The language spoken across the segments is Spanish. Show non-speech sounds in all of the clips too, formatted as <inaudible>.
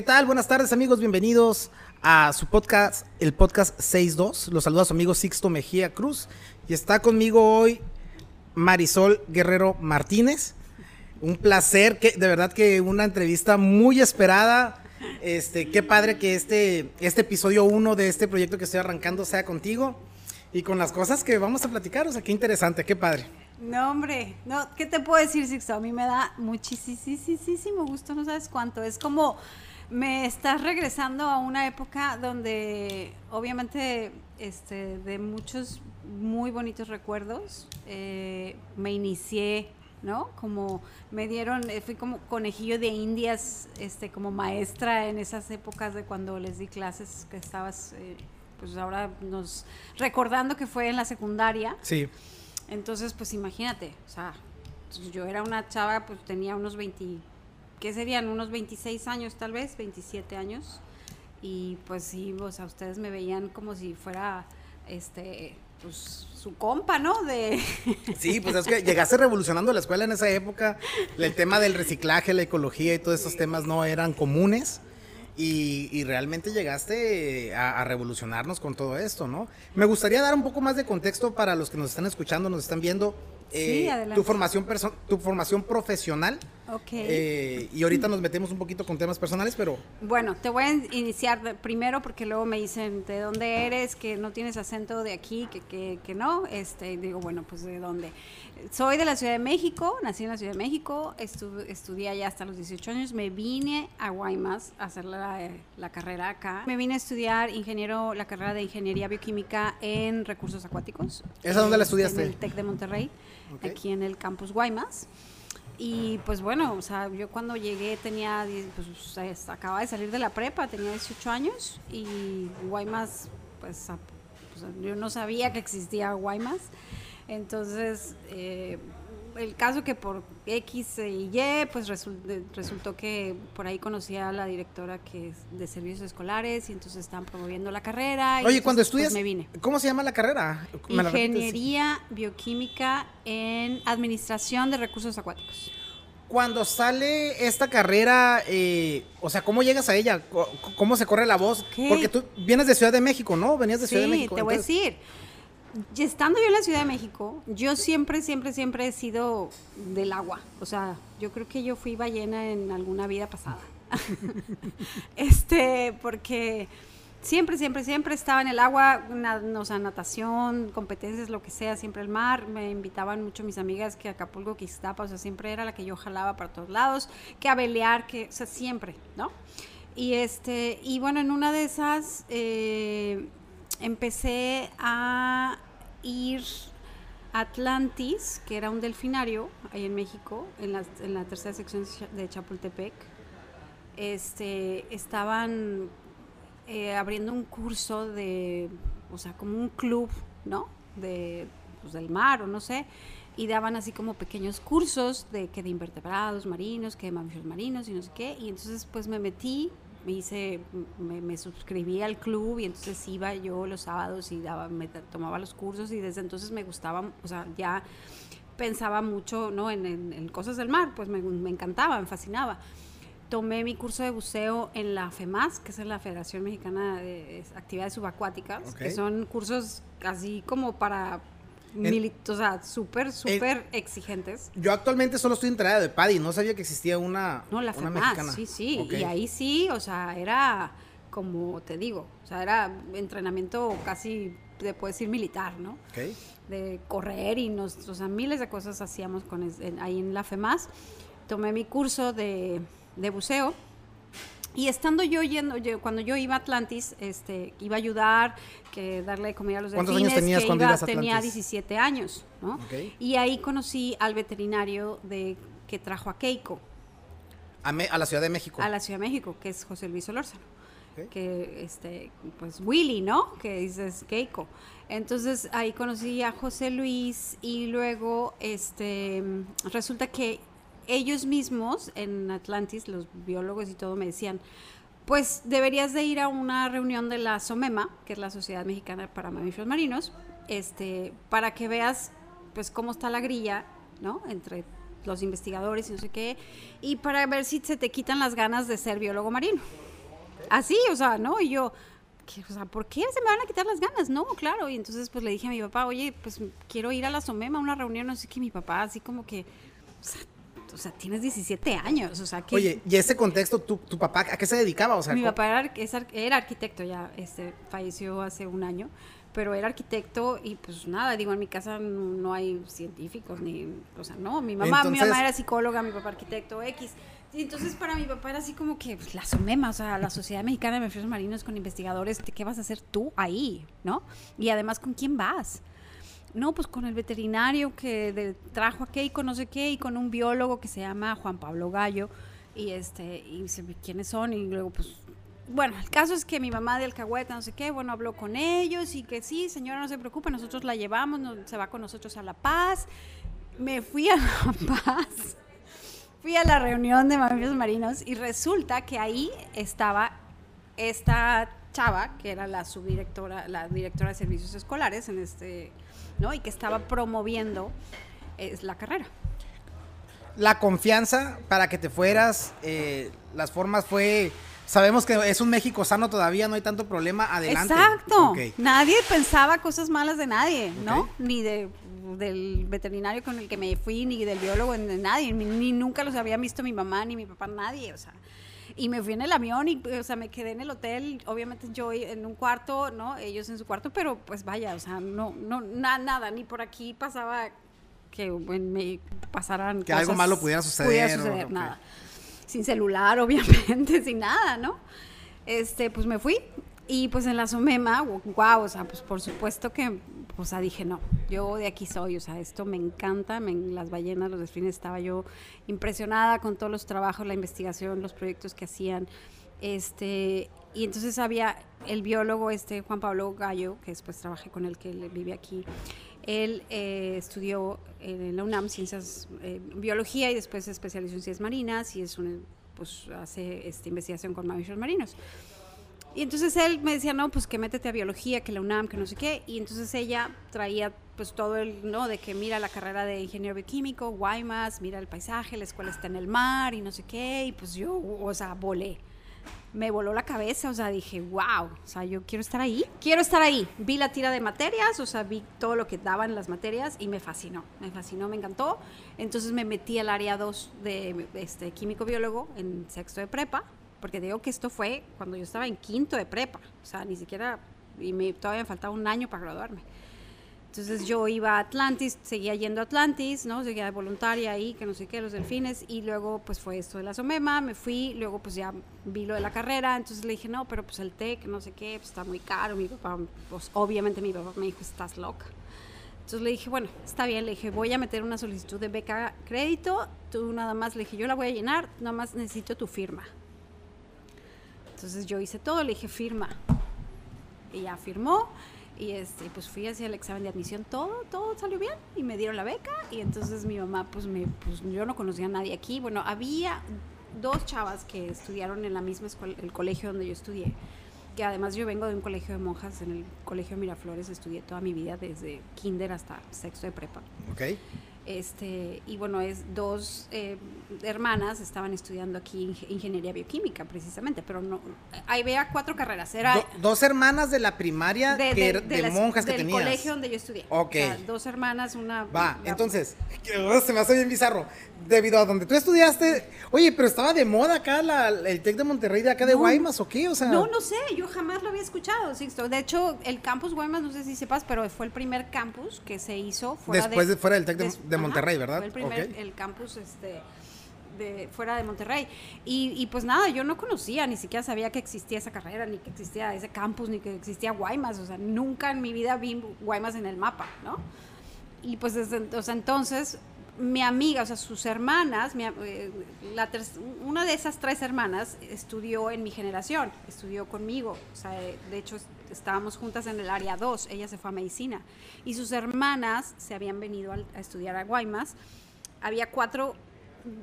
¿Qué tal? Buenas tardes amigos, bienvenidos a su podcast, el podcast 62. Los saluda su amigo Sixto Mejía Cruz y está conmigo hoy Marisol Guerrero Martínez. Un placer, que de verdad que una entrevista muy esperada. Este, qué padre que este, este episodio 1 de este proyecto que estoy arrancando sea contigo y con las cosas que vamos a platicar. O sea, qué interesante, qué padre. No, hombre, no, ¿qué te puedo decir, Sixto? A mí me da muchísimo gusto, no sabes cuánto. Es como me estás regresando a una época donde obviamente este, de muchos muy bonitos recuerdos eh, me inicié ¿no? Como me dieron, eh, fui como conejillo de indias, este, como maestra en esas épocas de cuando les di clases que estabas, eh, pues ahora nos recordando que fue en la secundaria. Sí. Entonces, pues imagínate, o sea, yo era una chava, pues tenía unos 20, ¿qué serían? Unos 26 años tal vez, 27 años. Y pues sí, o sea, ustedes me veían como si fuera, este, pues su compa, ¿no? De... <laughs> Sí, pues es que llegaste revolucionando la escuela en esa época. El tema del reciclaje, la ecología y todos esos temas no eran comunes. Y, realmente llegaste a, a, revolucionarnos con todo esto, ¿no? Me gustaría dar un poco más de contexto para los que nos están escuchando, nos están viendo. Eh, tu formación tu formación profesional. Ok. Eh, y ahorita nos metemos un poquito con temas personales, pero... Bueno, te voy a iniciar primero porque luego me dicen de dónde eres, que no tienes acento de aquí, que, que, que no. Este, digo, bueno, pues de dónde. Soy de la Ciudad de México, nací en la Ciudad de México, estudié allá hasta los 18 años, me vine a Guaymas a hacer la, la, carrera acá. Me vine a estudiar ingeniero, la carrera de Ingeniería Bioquímica en Recursos Acuáticos. ¿Esa dónde la estudiaste? En el TEC de Monterrey aquí en el campus Guaymas. Y pues bueno, o sea, yo cuando llegué tenía, pues acababa de salir de la prepa, tenía 18 años y Guaymas, pues, yo no sabía que existía Guaymas. Entonces, eh, el caso que por X y Y, pues resultó que por ahí conocía a la directora que es de servicios escolares y entonces estaban promoviendo la carrera. Oye, cuando pues, estudias, me vine. ¿cómo se llama la carrera? Ingeniería bioquímica en administración de recursos acuáticos. Cuando sale esta carrera, eh, o sea, ¿cómo llegas a ella? ¿Cómo se corre la voz? Porque tú vienes de Ciudad de México, ¿no? Venías de Ciudad de México. Sí, te voy a decir estando yo en la Ciudad de México, yo siempre, siempre, siempre he sido del agua. O sea, yo creo que yo fui ballena en alguna vida pasada. <laughs> este, porque siempre, siempre, siempre estaba en el agua, o sea, natación, competencias, lo que sea, siempre el mar. Me invitaban mucho mis amigas que Acapulco, Quistapa, o sea, siempre era la que yo jalaba para todos lados, que a belear, que, o sea, siempre, ¿no? Y este, y bueno, en una de esas, eh, empecé a ir a Atlantis, que era un delfinario ahí en México, en la, en la tercera sección de Chapultepec. Este, estaban eh, abriendo un curso de, o sea, como un club, ¿no? De, pues, del mar o no sé, y daban así como pequeños cursos de que de invertebrados marinos, que de mamíferos marinos y no sé qué, y entonces pues me metí me hice, me, suscribí al club y entonces iba yo los sábados y daba, me tomaba los cursos y desde entonces me gustaba, o sea, ya pensaba mucho ¿no? en, cosas del mar, pues me, encantaba, me fascinaba. Tomé mi curso de buceo en la FEMAS, que es la Federación Mexicana de Actividades Subacuáticas, que son cursos así como para o sea, súper, súper exigentes. Yo actualmente solo estoy enterada de PADI, no sabía que existía una, no, la una mexicana. Sí, sí, y ahí sí, o sea, era como te digo, o sea, era entrenamiento casi, te puedes decir, militar, ¿no? Okay. De correr y nos, o sea, miles de cosas hacíamos con ahí en la FEMAS. Tomé mi curso de, de buceo y estando yo yendo, yo, cuando yo iba a Atlantis, este, iba a ayudar, que darle comida a los ¿Cuántos años tenías cuando ibas a Atlantis? Tenía 17 años, ¿no? Y ahí conocí al veterinario de que trajo a Keiko. A, la Ciudad de México. A la Ciudad de México, que es José Luis Solórzano. Que, este, pues Willy, ¿no? Que dices Keiko. Entonces ahí conocí a José Luis y luego, este, resulta que ellos mismos en Atlantis, los biólogos y todo, me decían, pues deberías de ir a una reunión de la SOMEMA, que es la Sociedad Mexicana para Mamíferos Marinos, este, para que veas pues cómo está la grilla, ¿no? Entre los investigadores y no sé qué, y para ver si se te quitan las ganas de ser biólogo marino. así, o sea, ¿no? Y yo, ¿qué, o sea, ¿por qué se me van a quitar las ganas? No, claro. Y entonces pues le dije a mi papá, oye, pues quiero ir a la Somema a una reunión, no sé qué, mi papá así como que, o sea, o sea, tienes 17 años, o sea, que... Oye, y ese contexto, ¿tu, tu papá a qué se dedicaba? O sea, mi papá era, era arquitecto ya, este, falleció hace un año, pero era arquitecto y pues nada, digo, en mi casa no, hay científicos ni, o sea, no, mi mamá, mi Entonces- mamá era psicóloga, mi papá arquitecto X. Entonces para mi papá era así como que pues, la SOMEMA, o sea, la Sociedad Mexicana de Mamíferos Marinos con investigadores, ¿de ¿qué vas a hacer tú ahí? ¿No? Y además, ¿con quién vas? No, pues con el veterinario que trajo a Keiko, no sé qué, y con un biólogo que se llama Juan Pablo Gallo. Y este, y ¿quiénes son? Y luego, pues, bueno, el caso es que mi mamá de Alcahueta, no sé qué, bueno, habló con ellos y que sí, señora, no se preocupe, nosotros la llevamos, se va con nosotros a La Paz. Me fui a <laughs> La Paz, fui a la reunión de mamíferos marinos y resulta que ahí estaba esta chava, que era la subdirectora, la directora de servicios escolares en este, ¿no? Y que estaba promoviendo es, la carrera. la confianza para que te fueras, eh, las formas fue... Sabemos que es un México sano todavía, no hay tanto problema, adelante. Exacto. Nadie pensaba cosas malas de nadie, ¿no? Ni de del veterinario con el que me fui, ni del biólogo, ni de nadie, ni, ni nunca los había visto mi mamá, ni mi papá, nadie, o sea. Y me fui en el avión y, o sea, me quedé en el hotel, obviamente yo en un cuarto, ¿no? Ellos en su cuarto, pero pues vaya, o sea, no, no, na- nada, ni por aquí pasaba que me pasaran Que algo malo pudiera suceder, Pudiera nada sin celular, <laughs> obviamente, sin nada, ¿no? Este, pues me fui y pues en la Somema, wow, o sea, pues por supuesto que, o sea, dije, no, yo de aquí soy, o sea, esto me encanta, me, las ballenas, los delfines, estaba yo impresionada con todos los trabajos, la investigación, los proyectos que hacían, este, y entonces había el biólogo, este, Juan Pablo Gallo, que después trabajé con él, que él vive aquí, él eh, estudió en la UNAM ciencias, eh, biología y después se especializó en ciencias marinas y es un, pues hace esta investigación con mamíferos marinos. Y entonces él me decía, no, pues que métete a biología, que la UNAM, que no sé qué. Y entonces ella traía pues todo el, ¿no? De que mira la carrera de ingeniero bioquímico, Guaymas, mira el paisaje, la escuela está en el mar y no sé qué. Y pues yo, o sea, volé. Me voló la cabeza, o sea, dije, wow, o sea, yo quiero estar ahí. Quiero estar ahí. Vi la tira de materias, o sea, vi todo lo que daban las materias y me fascinó. Me fascinó, me encantó. Entonces me metí al área 2 de este, químico biólogo en sexto de prepa porque digo que esto fue cuando yo estaba en quinto de prepa, o sea, ni siquiera, y me, todavía me faltaba un año para graduarme. Entonces yo iba a Atlantis, seguía yendo a Atlantis, ¿no? Seguía de voluntaria ahí, que no sé qué, los delfines, y luego pues fue esto de la Somema, me fui, luego pues ya vi lo de la carrera, entonces le dije, no, pero pues el TEC, no sé qué, pues está muy caro, mi papá, pues obviamente mi papá me dijo, estás loca. Entonces le dije, bueno, está bien, le dije, voy a meter una solicitud de beca crédito, tú nada más, le dije, yo la voy a llenar, nada más necesito tu firma. Entonces yo hice todo, le dije firma. Y ya firmó. Y este, pues fui hacia el examen de admisión, todo, todo salió bien. Y me dieron la beca. Y entonces mi mamá, pues, me, pues yo no conocía a nadie aquí. Bueno, había dos chavas que estudiaron en la misma escuela, el colegio donde yo estudié. Que además yo vengo de un colegio de monjas, en el colegio Miraflores, estudié toda mi vida desde kinder hasta sexto de prepa. Ok. Este, y bueno, es dos eh, hermanas estaban estudiando aquí ing- ingeniería bioquímica precisamente, pero no, ahí veía cuatro carreras, era Do- dos hermanas de la primaria de, que de- er- de de las- monjas que del tenías. colegio donde yo estudié. Ok. O sea, dos hermanas, una... Va, la- entonces, se me hace bien bizarro. Debido a donde tú estudiaste, oye, pero estaba de moda acá la- el TEC de Monterrey de acá de No. Guaymas, ¿o qué? O sea, No, no sé, yo jamás lo había escuchado, Sixto. De hecho, el campus Guaymas, no sé si sepas, pero fue el primer campus que se hizo fuera Después de... de- fuera del TEC de- de Monterrey, ¿verdad? Fue el primer, el campus, este de fuera de Monterrey. Y, y, pues nada yo no conocía ni siquiera sabía que existía esa carrera ni que existía ese campus ni que existía Guaymas. O sea nunca en mi vida vi Guaymas en el mapa no y pues desde o sea, entonces mi amiga, o sea, sus hermanas, mi, eh, la ter- una de esas tres hermanas estudió en mi generación, estudió conmigo, o sea, de hecho estábamos juntas en el área 2, ella se fue a medicina, y sus hermanas se habían venido a, estudiar a Guaymas, había cuatro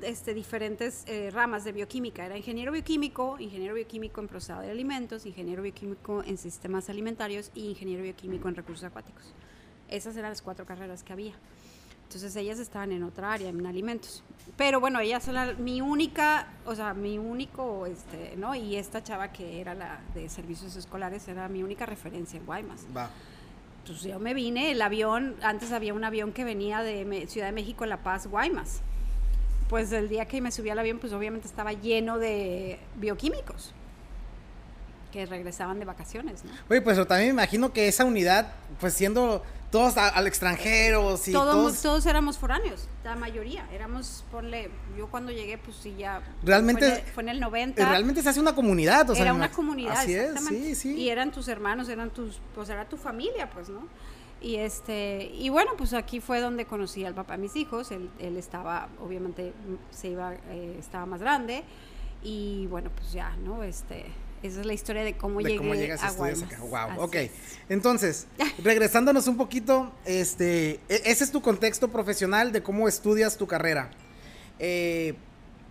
este, diferentes eh, ramas de bioquímica, era ingeniero bioquímico, ingeniero bioquímico en procesado de alimentos, ingeniero bioquímico en sistemas alimentarios y ingeniero bioquímico en recursos acuáticos. Esas eran las cuatro carreras que había. Entonces ellas estaban en otra área, en alimentos. Pero bueno, ellas eran mi única, o sea, mi único, este, ¿no? Y esta chava que era la de servicios escolares era mi única referencia en Guaymas. Va. Entonces yo me vine, el avión, antes había un avión que venía de Ciudad de México, La Paz, Guaymas. Pues el día que me subí al avión, pues obviamente estaba lleno de bioquímicos que regresaban de vacaciones, ¿no? Oye, pues también me imagino que esa unidad, pues siendo todos a- al extranjero, y todos, todos... todos éramos foráneos, la mayoría. Éramos, ponle, yo cuando llegué, pues sí, ya. Realmente- Fue en el, fue en el 90. eh, Realmente se hace una comunidad, o sea, era una comunidad, Así es, sí, sí. Y eran tus hermanos, eran tus, pues era tu familia, pues, ¿no? Y este, y bueno, pues aquí fue donde conocí al papá de mis hijos. Él, él estaba, obviamente, se iba, eh, estaba más grande. Y bueno, pues ya, ¿no? Este, esa es la historia de cómo de llegué cómo llegas a Guaymas. acá. Wow, Así ok. es. Entonces, <laughs> regresándonos un poquito, este, e- ese es tu contexto profesional de cómo estudias tu carrera. Eh,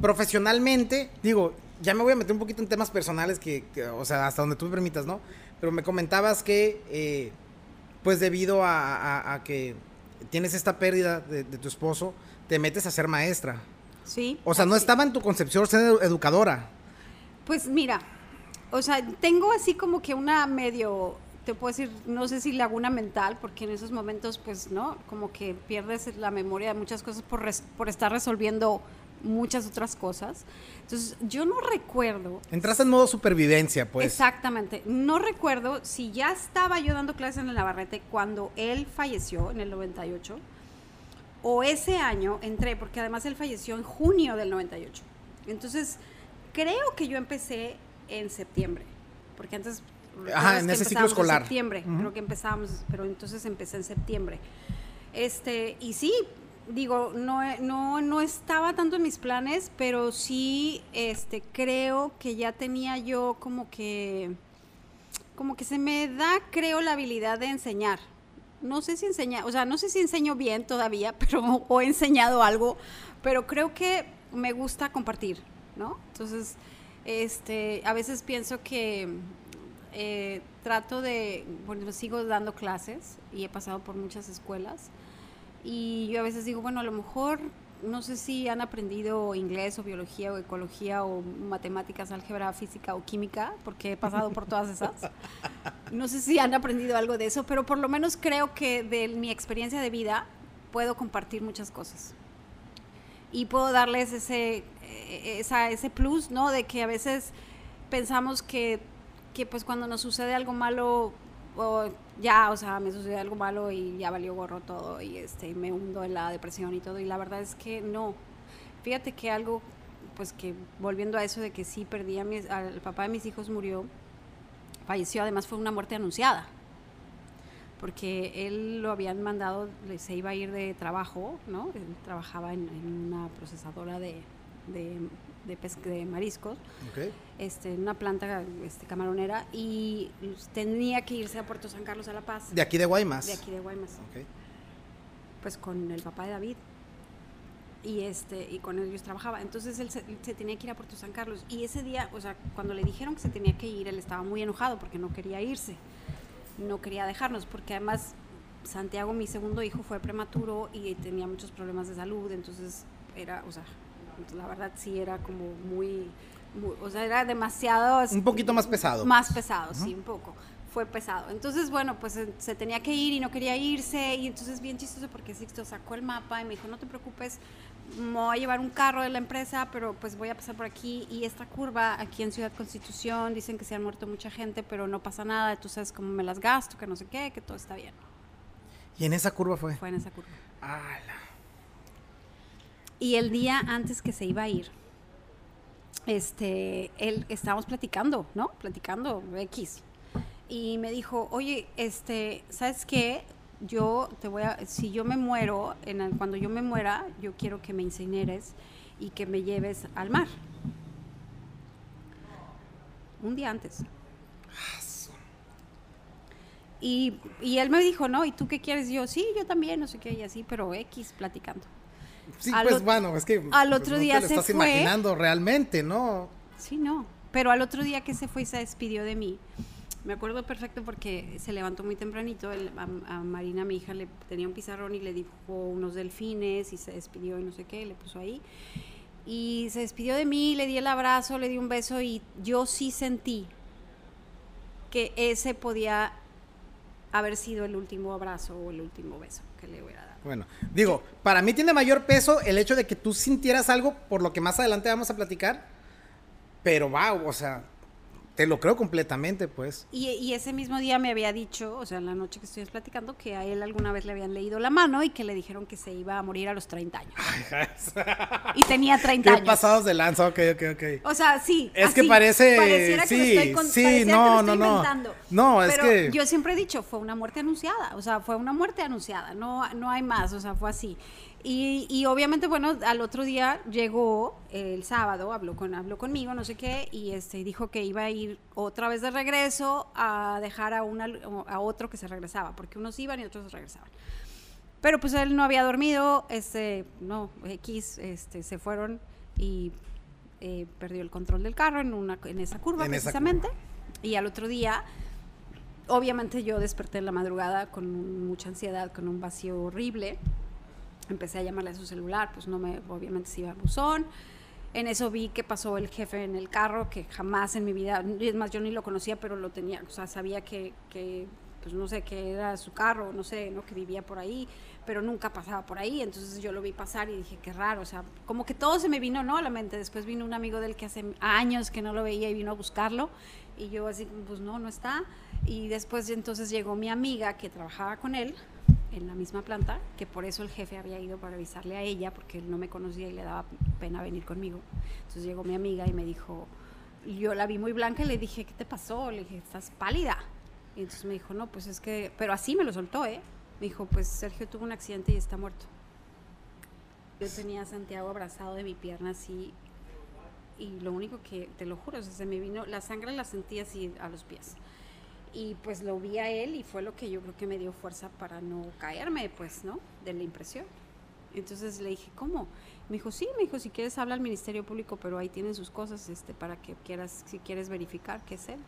profesionalmente, digo, ya me voy a meter un poquito en temas personales que, que, o sea, hasta donde tú me permitas, ¿no? Pero me comentabas que, eh, pues debido a, a- a que tienes esta pérdida de, de tu esposo, te metes a ser maestra. Sí. O sea, no estaba en tu concepción ser edu- educadora. Pues mira, o sea, tengo así como que una medio, te puedo decir, no sé si laguna mental, porque en esos momentos, pues, ¿no? Como que pierdes la memoria de muchas cosas por, res- por estar resolviendo muchas otras cosas. Entonces, yo no recuerdo. Entraste en modo supervivencia, pues. Exactamente. No recuerdo si ya estaba yo dando clases en el Navarrete cuando él falleció en el 98 o ese año entré, porque además él falleció en junio del 98. Entonces, creo que yo empecé en septiembre, porque antes... Ajá, en ese ciclo empezábamos en escolar. septiembre, creo que empezábamos, pero entonces empecé en septiembre. Este, y sí, digo, no, no, no estaba tanto en mis planes, pero sí, este, creo que ya tenía yo como que, como que se me da, creo, la habilidad de enseñar. No sé si enseña, o sea, no sé si enseño bien todavía, <laughs> pero, o he enseñado algo, pero creo que me gusta compartir, ¿no? Entonces, este, a veces pienso que eh, trato de, bueno, sigo dando clases y he pasado por muchas escuelas y yo a veces digo, bueno, a lo mejor no sé si han aprendido inglés o biología o ecología o matemáticas, álgebra, física o química, porque he pasado por todas esas. No sé si han aprendido algo de eso, pero por lo menos creo que de mi experiencia de vida puedo compartir muchas cosas. Y puedo darles ese, esa, ese plus, ¿no? De que a veces pensamos que, que pues cuando nos sucede algo malo, ya, o sea, me sucede algo malo y ya valió gorro todo y este, me hundo en la depresión y todo. Y la verdad es que no. Fíjate que algo, pues que volviendo a eso de que sí perdí a mis, al papá de mis hijos murió, falleció, además fue una muerte anunciada. Porque él lo habían mandado, se iba a ir de trabajo, ¿no? Él trabajaba en una procesadora de, de, de, pes- de mariscos Ok. este, en una planta este, camaronera y tenía que irse a Puerto San Carlos a La Paz, De aquí de Guaymas. de aquí de Guaymas, pues con el papá de David. Y, este, y con ellos trabajaba. Entonces él se, se tenía que ir a Puerto San Carlos. Y ese día, o sea, cuando le dijeron que se tenía que ir, él estaba muy enojado porque no quería irse. No quería dejarnos, porque además Santiago, mi segundo hijo, fue prematuro y tenía muchos problemas de salud. Entonces era, o sea, la verdad sí era como muy, muy- o sea, era demasiado... Un poquito más pesado. Más pesado, sí, un poco. Fue pesado. Entonces, bueno, pues eh, se tenía que ir y no quería irse. Y entonces, bien chistoso porque Sixto sacó el mapa y me dijo: No te preocupes, me voy a llevar un carro de la empresa, pero pues voy a pasar por aquí. Y esta curva, aquí en Ciudad Constitución, dicen que se han muerto mucha gente, pero no pasa nada. Tú sabes cómo me las gasto, que no sé qué, que todo está bien. Y en esa curva fue. Fue en esa curva. Ala. Y el día antes que se iba a ir, este, él estábamos platicando, ¿no? Platicando X. Y me dijo, oye, este, ¿sabes qué? Yo te voy a, si yo me muero, en cuando yo me muera, yo quiero que me incineres y que me lleves al mar. Un día antes. Y, y él me dijo, ¿no? ¿Y tú qué quieres? Yo, sí, yo también, no sé qué, y así, pero X platicando. Sí, Al pues bueno, es que al pues, otro no día te lo se estás fue. imaginando realmente, ¿no? Sí, no. Pero al otro día que se fue y se despidió de mí, Me acuerdo perfecto porque se levantó muy tempranito. el- a, a Marina, mi hija, le tenía un pizarrón y le dibujó unos delfines y se despidió y no sé qué, le puso ahí. Y se despidió de mí, le di el abrazo, le di un beso y yo sí sentí que ese podía haber sido el último abrazo o el último beso que le hubiera dado. Bueno, digo, para mí tiene mayor peso el hecho de que tú sintieras algo, por lo que más adelante vamos a platicar. Pero wow, o sea, te lo creo completamente, pues. Y, y ese mismo día me había dicho, o sea, en la noche que estuvimos platicando, que a él alguna vez le habían leído la mano y que le dijeron que se iba a morir a los 30 años. <laughs> Y tenía 30 Qué años. pasados de lanza, ok, ok, ok. O sea, sí. Es que parece- pareciera que sí, lo estoy con- sí, que no, lo estoy no, no. inventando. No, es Pero que- Yo siempre he dicho, fue una muerte anunciada. O sea, fue una muerte anunciada. No, no hay más. O sea, fue así. Y, y obviamente, bueno, al otro día llegó el sábado, habló, con, habló conmigo, no sé qué, y este, dijo que iba a ir otra vez de regreso a dejar a, una, a otro que se regresaba, porque unos iban y otros se regresaban. Pero pues él no había dormido, este, no, X, este, se fueron y eh, perdió el control del carro en, una, en esa curva En esa precisamente. Y al otro día, obviamente yo desperté en la madrugada con mucha ansiedad, con un vacío horrible. Empecé a llamarle a su celular, pues no me, obviamente se iba a buzón. En eso vi que pasó el jefe en el carro, que jamás en mi vida, es más, yo ni lo conocía, pero lo tenía, o sea, sabía que, que pues no sé, que era su carro, no sé, ¿no? que vivía por ahí, pero nunca pasaba por ahí, entonces yo lo vi pasar y dije, qué raro, o sea, como que todo se me vino, ¿no? A la mente, después vino un amigo del que hace años que no lo veía y vino a buscarlo, y yo así, pues no, no está, y después entonces llegó mi amiga que trabajaba con él, en la misma planta, que por eso el jefe había ido para avisarle a ella, porque él no me conocía y le daba pena venir conmigo. Entonces llegó mi amiga y me dijo, yo la vi muy blanca y le dije, ¿qué te pasó? Le dije, estás pálida. Y entonces me dijo, no, pues es que, pero así me lo soltó, ¿eh? Me dijo, pues Sergio tuvo un accidente y está muerto. Yo tenía a Santiago abrazado de mi pierna así, y lo único que, te lo juro, o sea, se me vino, la sangre la sentí así a los pies y pues lo vi a él y fue lo que yo creo que me dio fuerza para no caerme, pues, ¿no? De la impresión. Entonces le dije, ¿cómo? Me dijo, sí, me dijo, si quieres habla al Ministerio Público, pero ahí tienen sus cosas, este, para que quieras, si quieres verificar que es él.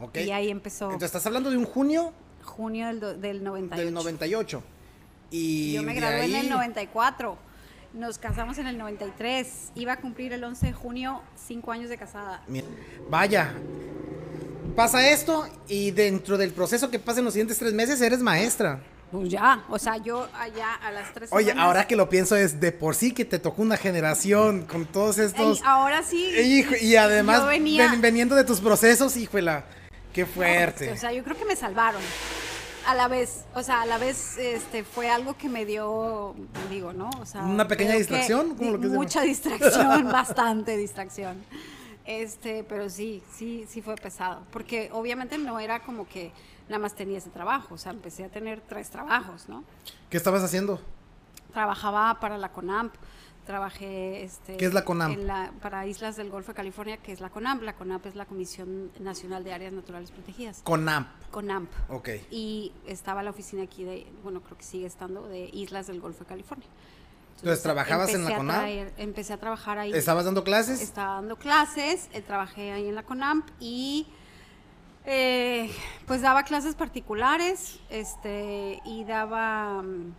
Ok. Y ahí empezó Entonces estás hablando de un junio junio del, do- del 98. del 98. Y Yo me gradué en el 94. Nos casamos en el 93. Iba a cumplir el 11 de junio cinco años de casada. Vaya, pasa esto y dentro del proceso que pasa en los siguientes tres meses eres maestra. Pues ya, o sea, yo allá a las tres Oye, semanas- ahora que lo pienso es de por sí que te tocó una generación con todos estos... Ey, ahora sí. Hijo, y además yo venía- ven- veniendo de tus procesos, híjole, qué fuerte. O sea, yo creo que me salvaron. A la vez, o sea, a la vez este fue algo que me dio, digo, ¿no? O sea, ¿Una pequeña distracción? que- ¿Cómo lo quieres mucha distracción, <laughs> bastante distracción. Este, pero sí, sí, sí fue pesado, porque obviamente no era como que nada más tenía ese trabajo, o sea, empecé a tener tres trabajos, ¿no? ¿Qué estabas haciendo? Trabajaba para la CONAMP, trabajé este ¿Qué es la CONAMP? en la- para Islas del Golfo de California, que es la CONAMP. La CONAMP es la Comisión Nacional de Áreas Naturales Protegidas. CONAMP. CONAMP. Ok. Y estaba la oficina aquí de, bueno, creo que sigue estando, de Islas del Golfo de California. Entonces, ¿trabajabas en la CONAMP? traer- empecé a trabajar ahí. ¿Estabas dando clases? Estaba dando clases, eh, trabajé ahí en la CONAMP y eh, pues daba clases particulares, este, y daba, mm,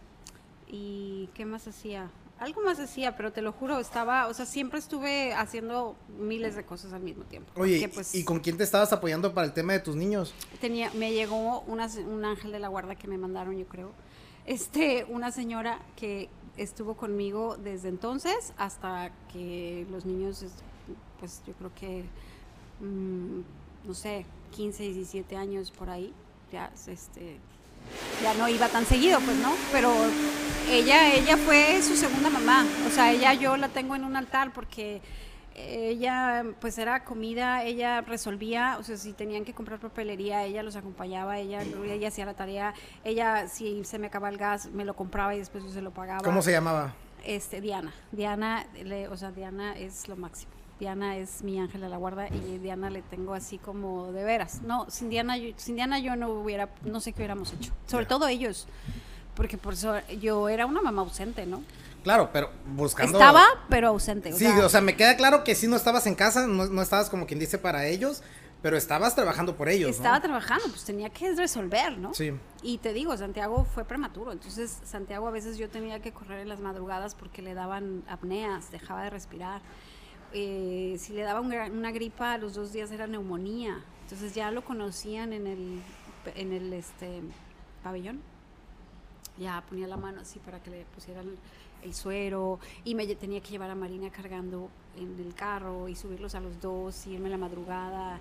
y ¿qué más hacía? Algo más hacía, pero te lo juro, estaba, o sea, siempre estuve haciendo miles de cosas al mismo tiempo. Oye, porque, pues, ¿y con quién te estabas apoyando para el tema de tus niños? tenía, me llegó una, un ángel de la guarda que me mandaron, yo creo. Este, una señora que estuvo conmigo desde entonces hasta que los niños, es- pues yo creo que, mm, no sé, 15, 17 años por ahí, ya, este, ya no iba tan seguido, pues, ¿no? Pero ella, ella fue su segunda mamá, o sea, ella yo la tengo en un altar porque ella pues era comida, ella resolvía, o sea, si tenían que comprar papelería, ella los acompañaba, ella, ella hacía la tarea, ella si se me acaba el gas, me lo compraba y después yo se lo pagaba. ¿Cómo se llamaba? Este, Diana. Diana, le- o sea, Diana es lo máximo. Diana es mi ángel de la guarda y Diana le tengo así como de veras. No, sin Diana, yo, sin Diana yo no hubiera, no sé qué hubiéramos hecho. Sobre todo ellos, porque por eso yo era una mamá ausente, ¿no? Claro, pero buscando. Estaba, pero ausente. sí, o sea, me queda claro que sí no estabas en casa, no, no estabas como quien dice para ellos, pero estabas trabajando por ellos. Estaba trabajando, pues tenía que resolver, ¿no? Sí. Y te digo, Santiago fue prematuro, entonces Santiago a veces yo tenía que correr en las madrugadas porque le daban apneas, dejaba de respirar. Eh, si le daba una gripa, a los dos días era neumonía. Entonces ya lo conocían en el, en el este, pabellón. Ya ponía la mano así para que le pusieran el suero y me tenía que llevar a Marina cargando en el carro y subirlos a los dos y irme a la madrugada.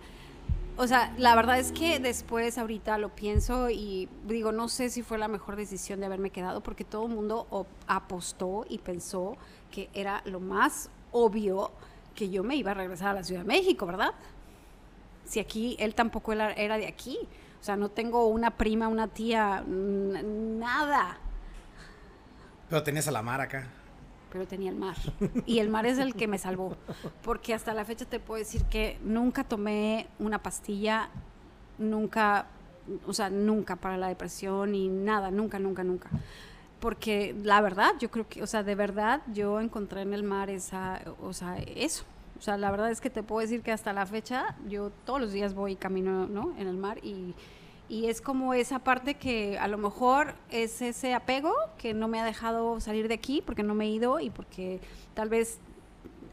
O sea, la verdad es que después ahorita lo pienso y digo, no sé si fue la mejor decisión de haberme quedado porque todo el mundo apostó y pensó que era lo más obvio que yo me iba a regresar a la Ciudad de México, ¿verdad? Si aquí él tampoco era, de aquí. O sea, no tengo una prima, una tía, nada. Pero tenías a la mar acá. Pero tenía el mar. Y el mar es el que me salvó. Porque hasta la fecha te puedo decir que nunca tomé una pastilla, nunca, o sea, nunca para la depresión y nada, nunca, nunca, nunca. Porque la verdad, yo creo que, o sea, de verdad, yo encontré en el mar esa, o sea, eso. O sea, la verdad es que te puedo decir que hasta la fecha, yo todos los días voy camino, ¿no? En el mar y y es como esa parte que a lo mejor es ese apego que no me ha dejado salir de aquí porque no me he ido y porque tal vez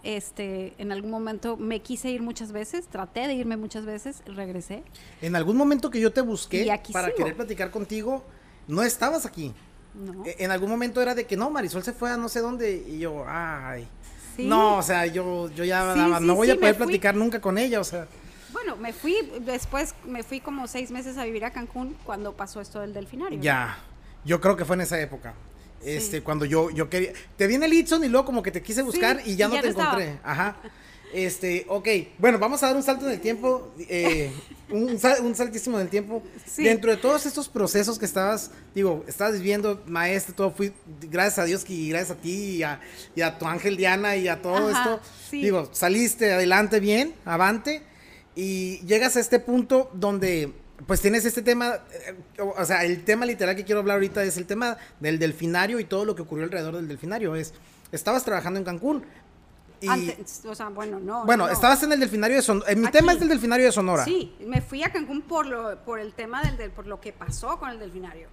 este en algún momento me quise ir muchas veces, traté de irme muchas veces, regresé. En algún momento que yo te busqué para querer platicar contigo, no estabas aquí. No. E, en algún momento era de que no, Marisol se fue a no sé dónde y yo, ay. No, o sea, yo, yo ya no voy a poder platicar nunca con ella, o sea. Bueno, me fui, después me fui como seis meses a vivir a Cancún cuando pasó esto del delfinario. Ya, yo creo que fue en esa época. Este, cuando yo, yo quería, te vi en el Itson y luego como que te quise buscar y ya no te encontré. Ajá. Este, ok, bueno, vamos a dar un salto en el tiempo, eh, un, un, saltísimo en el tiempo. Dentro de todos estos procesos que estabas, digo, estabas viviendo, maestro, todo fui, gracias a Dios y gracias a ti y a, tu ángel Diana y a todo esto, digo, saliste adelante bien, avante y llegas a este punto donde pues tienes este tema, eh, o sea, el tema literal que quiero hablar ahorita es el tema del delfinario y todo lo que ocurrió alrededor del delfinario. Es, estabas trabajando en Cancún. Y, o sea, bueno, no. Bueno, estabas en el delfinario de Sonora. Eh, mi tema es del delfinario de Sonora. Sí, me fui a Cancún por lo, por el tema del, por lo que pasó con el delfinario.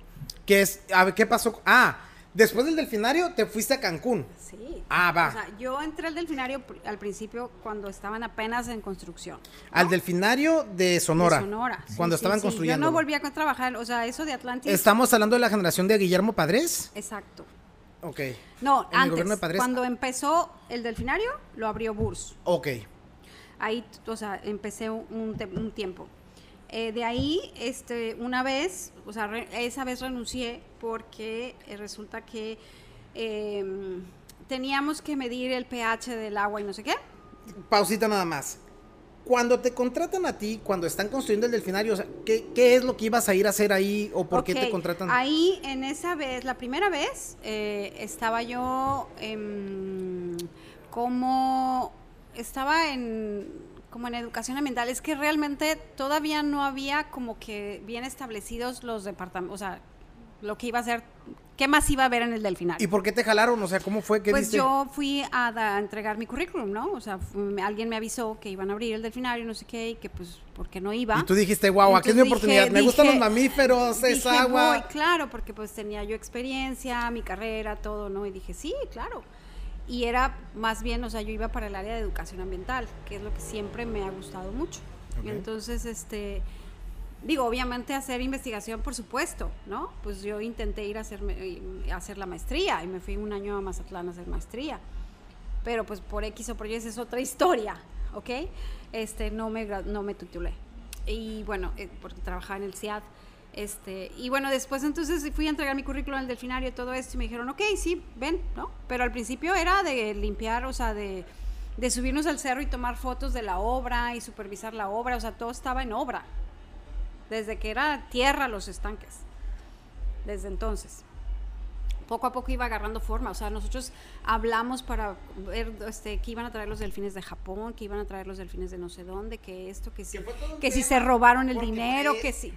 ¿Qué es? A ver, ¿qué pasó? Ah, Después del delfinario te fuiste a Cancún. Sí. Ah, va. O sea, yo entré al delfinario al principio cuando estaban apenas en construcción. Al delfinario de Sonora. De Sonora. cuando estaban construyendo. Yo no volví a trabajar, o sea, eso de Atlantis. Estamos hablando de la generación de Guillermo Padres. Exacto. Ok. No, antes, cuando empezó el delfinario, lo abrió Burs. Ok. Ahí, o sea, empecé un, un tiempo. Eh, de ahí, este, una vez, o sea, esa vez renuncié porque eh, resulta que em, teníamos que medir el pH del agua y no sé qué. Pausita nada más. Cuando te contratan a ti, cuando están construyendo el delfinario, ¿qué, es lo que ibas a ir a hacer ahí o por qué te contratan? Ahí, en esa vez, la primera vez, eh, estaba yo como, estaba en como en educación ambiental, es que realmente todavía no había como que bien establecidos los departamentos, o sea, lo que iba a ser, qué más iba a haber en el delfinario. ¿Y por qué te jalaron? O sea, ¿cómo fue que Pues yo fui a, entregar mi currículum, ¿no? O sea, alguien me avisó que iban a abrir el delfinario, no sé qué, y que pues, porque no iba? Y tú dijiste, wow, aquí es mi oportunidad, me gustan los mamíferos, es agua. claro, porque pues tenía yo experiencia, mi carrera, todo, ¿no? Y dije, sí, claro y era más bien, o sea, yo iba para el área de educación ambiental, que es lo que siempre me ha gustado mucho. Entonces, este, digo, obviamente hacer investigación, por supuesto, ¿no? Pues yo intenté ir a hacer, a hacer la maestría y me fui un año a Mazatlán a hacer maestría. Pero pues por X o por Y es otra <laughs> historia, ¿ok? Este, no me, no me titulé. Y bueno, eh, porque trabajaba en el CIAD. Este, y bueno, después entonces fui a entregar mi currículum al delfinario y todo esto y me dijeron, ok, sí, ven, ¿no? Pero al principio era de limpiar, o sea, de, de subirnos al cerro y tomar fotos de la obra y supervisar la obra, o sea, todo estaba en obra, desde que era tierra los estanques, desde entonces. Poco a poco iba agarrando forma, o sea, nosotros hablamos para ver este, que iban a traer los delfines de Japón, que iban a traer los delfines de no sé dónde, que esto, que sí, que si se robaron el dinero, que sí.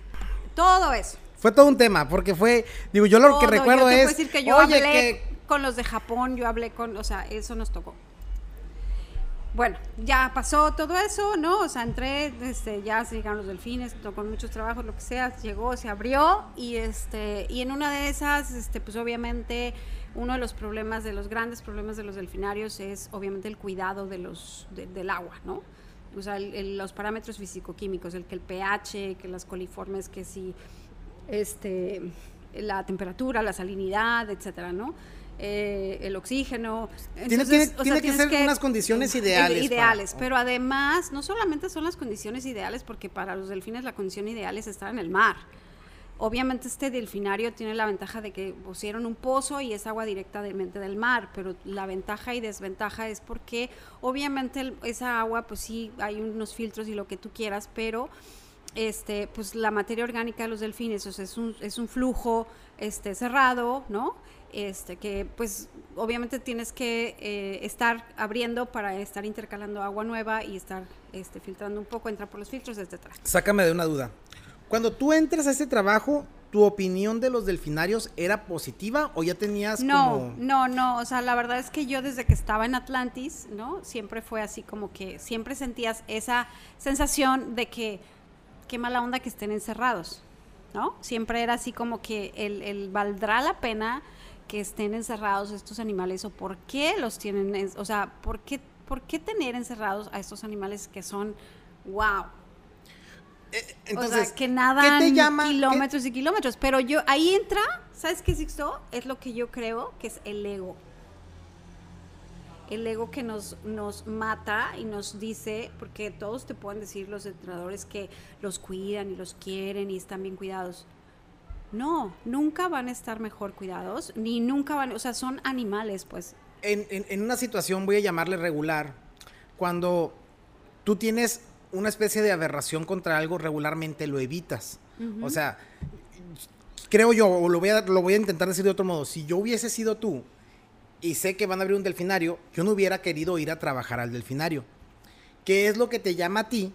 Todo eso. Fue todo un tema, porque fue, digo, yo lo que recuerdo es, que yo oye, que con los de Japón, yo hablé con, o sea, eso nos tocó. Bueno, ya pasó todo eso, ¿no? O sea, entré, este, ya se llegaron los delfines, con muchos trabajos, lo que sea, llegó, se abrió y este, y en una de esas, este, pues obviamente uno de los problemas, de los grandes problemas de los delfinarios es obviamente el cuidado de los, del agua, ¿no? O sea, los parámetros físico-químicos, el que el pH, que las coliformes, que si, este, la temperatura, la salinidad, etcétera, ¿no? Eh, el oxígeno. tiene, que ser unas condiciones ideales. Ideales, pero además no solamente son las condiciones ideales, porque para los delfines la condición ideal es estar en el mar. Obviamente este delfinario tiene la ventaja de que pusieron un pozo y es agua directamente del mar, pero la ventaja y desventaja es porque obviamente esa agua, pues sí, hay unos filtros y lo que tú quieras, pero este, pues la materia orgánica de los delfines, o sea, es un, es un flujo este, cerrado, ¿no? Este, que pues obviamente tienes que eh, estar abriendo para estar intercalando agua nueva y estar este, filtrando un poco, entrar por los filtros, etcétera. Sácame de una duda. Cuando tú entras a este trabajo, ¿tu opinión de los delfinarios era positiva o ya tenías no, No, no, o sea, la verdad es que yo desde que estaba en Atlantis, ¿no? Siempre fue así como que siempre sentías esa sensación de que qué mala onda que estén encerrados, ¿no? Siempre era así como que el, el valdrá la pena que estén encerrados estos animales o por qué los tienen, o sea, ¿por qué, por qué tener encerrados a estos animales que son, wow? Eh, entonces, o sea, que nadan kilómetros y kilómetros. Pero yo, ahí entra, ¿sabes qué, Sixto? Es lo que yo creo que es el ego. El ego que nos, nos mata y nos dice, porque todos te pueden decir los entrenadores que los cuidan y los quieren y están bien cuidados no, nunca van a estar mejor cuidados, ni nunca van, o sea, son animales, pues. En, una situación, voy a llamarle regular, cuando tú tienes una especie de aberración contra algo, regularmente lo evitas. O sea, creo yo, o lo voy, a, lo voy a intentar decir de otro modo, si yo hubiese sido tú y sé que van a abrir un delfinario, yo no hubiera querido ir a trabajar al delfinario. ¿Qué es lo que te llama a ti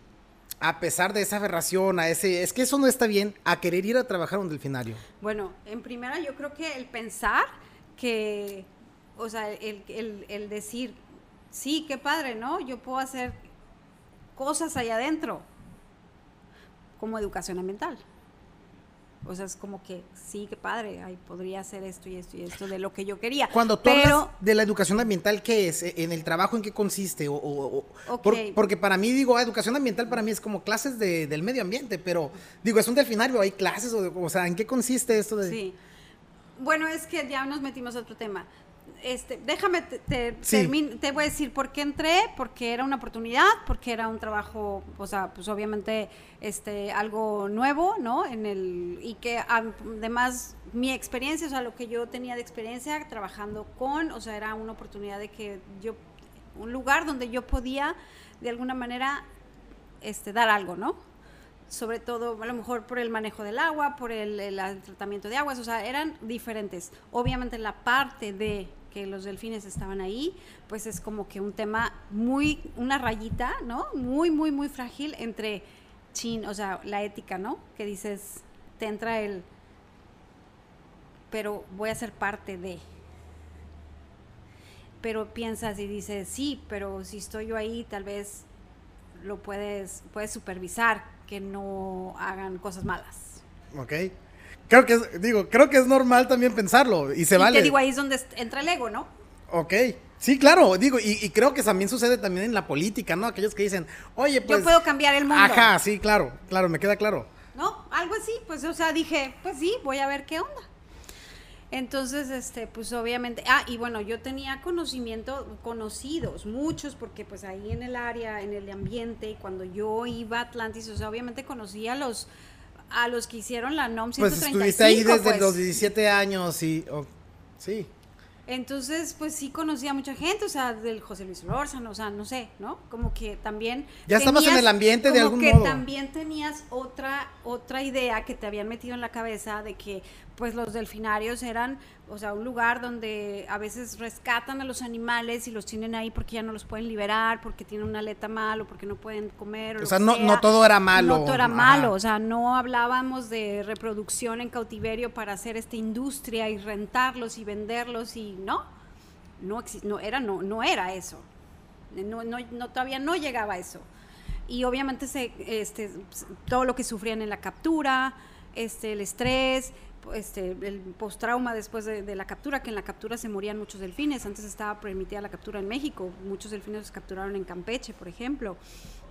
a pesar de esa aberración, a ese, es que eso no está bien, a querer ir a trabajar a un delfinario? Bueno, en primera yo creo que el pensar que, o sea, el, el decir, sí, qué padre, ¿no? Yo puedo hacer cosas allá adentro, como educación ambiental. O sea, es como que sí, qué padre, ay, podría hacer esto y esto y esto de lo que yo quería. Cuando tú hablas de la educación ambiental, ¿qué es? ¿En el trabajo en qué consiste? O, porque para mí, digo, ah, educación ambiental para mí es como clases de, del medio ambiente, pero digo, es un delfinario, hay clases, o, o sea, ¿en qué consiste esto de...? Sí. Bueno, es que ya nos metimos a otro tema este, déjame, te, te, voy a decir por qué entré, porque era una oportunidad, porque era un trabajo, o sea, pues obviamente este, algo nuevo, ¿no? En el, y que además mi experiencia, o sea, lo que yo tenía de experiencia trabajando con, o sea, era una oportunidad de que yo, un lugar donde yo podía de alguna manera este, dar algo, ¿no? sobre todo a lo mejor por el manejo del agua, por el, el, tratamiento de aguas, o sea, eran diferentes. Obviamente la parte de que los delfines estaban ahí, pues es como que un tema muy, una rayita, ¿no? Muy, muy, muy frágil entre chin, o sea, la ética, ¿no? Que dices, te entra el, pero voy a ser parte de. Pero piensas y dices, sí, pero si estoy yo ahí, tal vez lo puedes, puedes supervisar que no hagan cosas malas. Ok creo que es, digo, creo que es normal también pensarlo y se y vale. Te digo, ahí es donde entra el ego, ¿no? Ok. Sí, claro, digo, y, creo que también sucede también en la política, ¿no? Aquellos que dicen, oye, pues... Yo puedo cambiar el mundo. Ajá, sí, claro, claro, me queda claro. ¿No? Algo así, pues, o sea, dije, pues sí, voy a ver qué onda. Entonces, este, pues obviamente, ah, y bueno, yo tenía conocimiento, conocidos, muchos, porque pues ahí en el área, en el ambiente, cuando yo iba a Atlantis, o sea, obviamente conocía los a los que hicieron la NOM 135. Pues estuviste ahí desde pues. los 17 años y... sí. Entonces, pues sí conocía a mucha gente, o sea, del José Luis Lórzano, o sea, no sé, ¿no? Como que también... Ya estabas en el ambiente de algún que modo. también tenías otra, otra idea que te habían metido en la cabeza de que, pues, los delfinarios eran o sea, un lugar donde a veces rescatan a los animales y los tienen ahí porque ya no los pueden liberar, porque tienen una aleta mal o porque no pueden comer. O, sea, no, no todo era malo. No todo era malo, o sea, no hablábamos de reproducción en cautiverio para hacer esta industria y rentarlos y venderlos y no, no, no, era, no, no era eso. No, no, no, todavía no llegaba a eso. Y obviamente se, este, todo lo que sufrían en la captura, este, el estrés, este, el post-trauma después de, la captura, que en la captura se morían muchos delfines. Antes estaba permitida la captura en México. Muchos delfines se capturaron en Campeche, por ejemplo,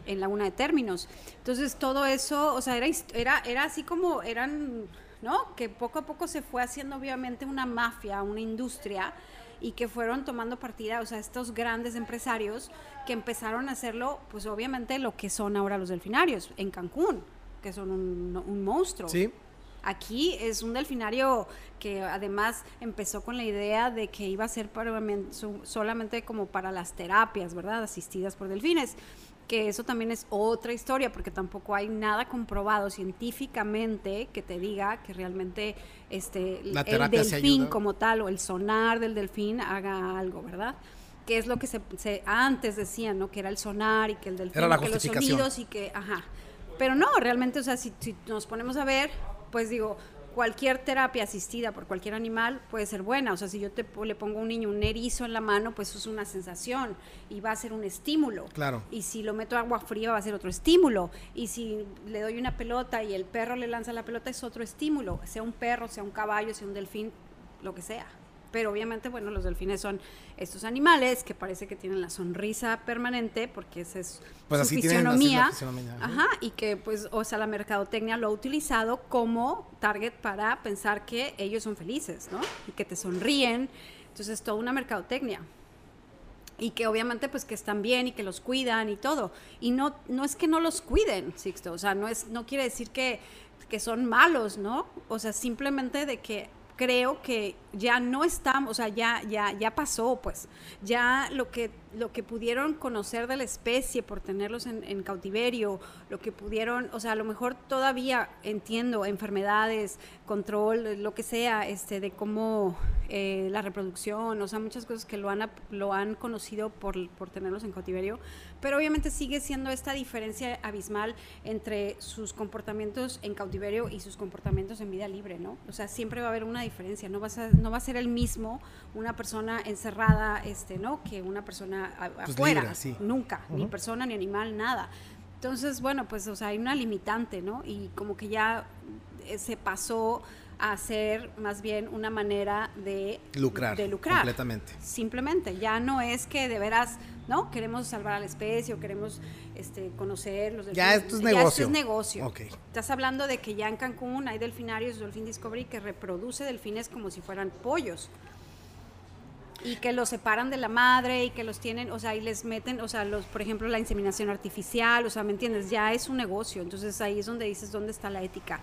en Laguna de Términos. Entonces, todo eso, o sea, era, era, era así como eran, ¿no? Que poco a poco se fue haciendo, obviamente, una mafia, una industria y que fueron tomando partida, o sea, estos grandes empresarios que empezaron a hacerlo, pues obviamente lo que son ahora los delfinarios en Cancún, que son un, un monstruo. Sí. Aquí es un delfinario que además empezó con la idea de que iba a ser solamente como para las terapias, ¿verdad? Asistidas por delfines que eso también es otra historia, porque tampoco hay nada comprobado científicamente que te diga que realmente este, el delfín como tal o el sonar del delfín haga algo, ¿verdad? Que es lo que se, antes decían, ¿no? Que era el sonar y que el delfín, era que los sonidos y que, ajá. Pero no, realmente, o sea, si nos ponemos a ver, pues digo, cualquier terapia asistida por cualquier animal puede ser buena. O sea, si yo te, le pongo a un niño un erizo en la mano, pues eso es una sensación y va a ser un estímulo. Claro. Y si lo meto a agua fría va a ser otro estímulo. Y si le doy una pelota y el perro le lanza la pelota es otro estímulo. Sea un perro, sea un caballo, sea un delfín, lo que sea. Pero obviamente, bueno, los delfines son estos animales que parece que tienen la sonrisa permanente porque esa es pues su fisionomía. Ajá, y que pues, o sea, la mercadotecnia lo ha utilizado como target para pensar que ellos son felices, ¿no? Y que te sonríen. Entonces, toda una mercadotecnia. Y que obviamente pues que están bien y que los cuidan y todo. Y no, no es que no los cuiden, Sixto. O sea, no, es, no quiere decir que, que son malos, ¿no? O sea, simplemente de que creo que ya no estamos, o sea, ya, ya, ya pasó, pues, ya lo que, lo que pudieron conocer de la especie por tenerlos en, cautiverio, lo que pudieron, o sea, a lo mejor todavía entiendo enfermedades, control, lo que sea, este, de cómo eh, la reproducción, o sea, muchas cosas que lo han, lo han conocido por, por tenerlos en cautiverio, pero obviamente sigue siendo esta diferencia abismal entre sus comportamientos en cautiverio y sus comportamientos en vida libre, ¿no? O sea, siempre va a haber una diferencia, no, vas a, no va a ser el mismo una persona encerrada, este, ¿no? Que una persona pues afuera, nunca, ni persona, ni animal, nada. Entonces, bueno, pues, o sea, hay una limitante, ¿no? Y como que ya eh, se pasó a ser más bien una manera de lucrar, de lucrar completamente. Simplemente, ya no es que de veras, ¿no? Queremos salvar a la especie o queremos este, conocer los Ya esto es negocio. Ya esto es negocio. Estás hablando de que ya en Cancún hay delfinarios, Dolphin Discovery, que reproduce delfines como si fueran pollos y que los separan de la madre y que los tienen, o sea, y les meten, o sea, los, por ejemplo, la inseminación artificial, o sea, ¿me entiendes? Ya es un negocio, entonces ahí es donde dices dónde está la ética.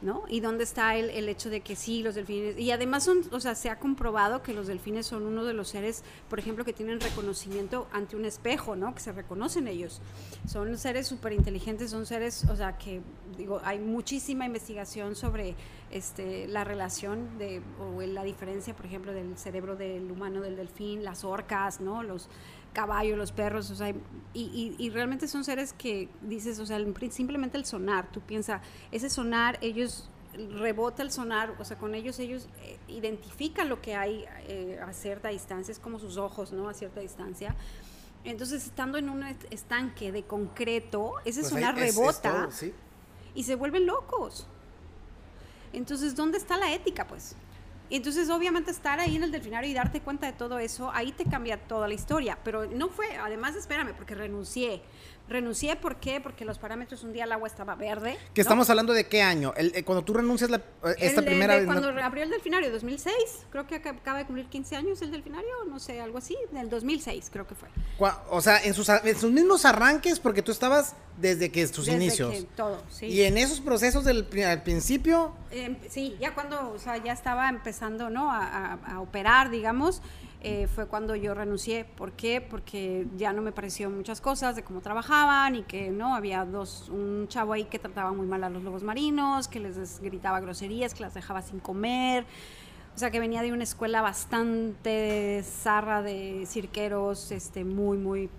¿No? Y dónde está el, el, hecho de que sí, los delfines, y además son, o sea, se ha comprobado que los delfines son uno de los seres, por ejemplo, que tienen reconocimiento ante un espejo, ¿no? Que se reconocen ellos. Son seres súper inteligentes, son seres, o sea, que, digo, hay muchísima investigación sobre este, la relación de, o la diferencia, por ejemplo, del cerebro del humano, del delfín, las orcas, ¿no? Los caballos, los perros, o sea, y, y, realmente son seres que dices, o sea, simplemente el sonar, tú piensas, ese sonar, ellos rebota el sonar, o sea, con ellos ellos eh, identifican lo que hay eh, a cierta distancia, es como sus ojos, ¿no? A cierta distancia. Entonces, estando en un estanque de concreto, ese pues sonar rebota y se vuelven locos. Entonces, ¿dónde está la ética, pues? Entonces, obviamente, estar ahí en el delfinario y darte cuenta de todo eso, ahí te cambia toda la historia. Pero no fue, además, espérame, porque renuncié. Renuncié, ¿por qué? Porque los parámetros, un día el agua estaba verde. ¿Que estamos hablando de qué año? El, eh, cuando tú renuncias la, eh, esta primera vez. Cuando abrió el delfinario, 2006. Creo que acaba de cumplir 15 años el delfinario, no sé, algo así. Del 2006, creo que fue. O sea, en sus, en sus mismos arranques, porque tú estabas desde que sus desde inicios. Que todo, sí. Y en esos procesos del al principio. Em, sí, ya cuando, o sea, ya estaba empezando, ¿no? a, a operar, digamos. Eh, fue cuando yo renuncié. ¿Por qué? Porque ya no me pareció muchas cosas de cómo trabajaban y que no había dos, un chavo ahí que trataba muy mal a los lobos marinos, que les gritaba groserías, que las dejaba sin comer. O sea, que venía de una escuela bastante zarra de cirqueros, este, muy, muy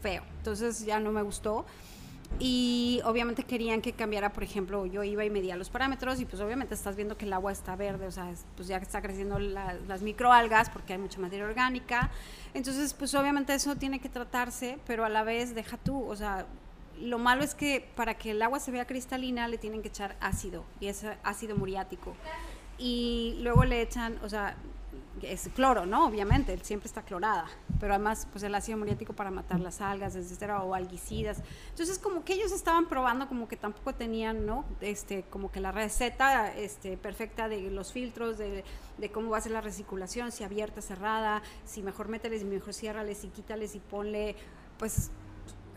feo. Entonces ya no me gustó. Y obviamente querían que cambiara, por ejemplo, yo iba y medía los parámetros y pues obviamente estás viendo que el agua está verde, o sea, pues ya está creciendo las microalgas porque hay mucha materia orgánica. Entonces, pues obviamente eso tiene que tratarse, pero a la vez deja tú, o sea, lo malo es que para que el agua se vea cristalina le tienen que echar ácido y es ácido muriático. Y luego le echan, o sea, es cloro, ¿no? Obviamente, siempre está clorada, pero además, pues el ácido muriático para matar las algas, etcétera, o algicidas. Entonces, como que ellos estaban probando, como que tampoco tenían, ¿no? Este, como que la receta este, perfecta de los filtros, de, de cómo va a ser la recirculación, si abierta, cerrada, si mejor mételes, mejor ciérrales, y quítales y ponle, pues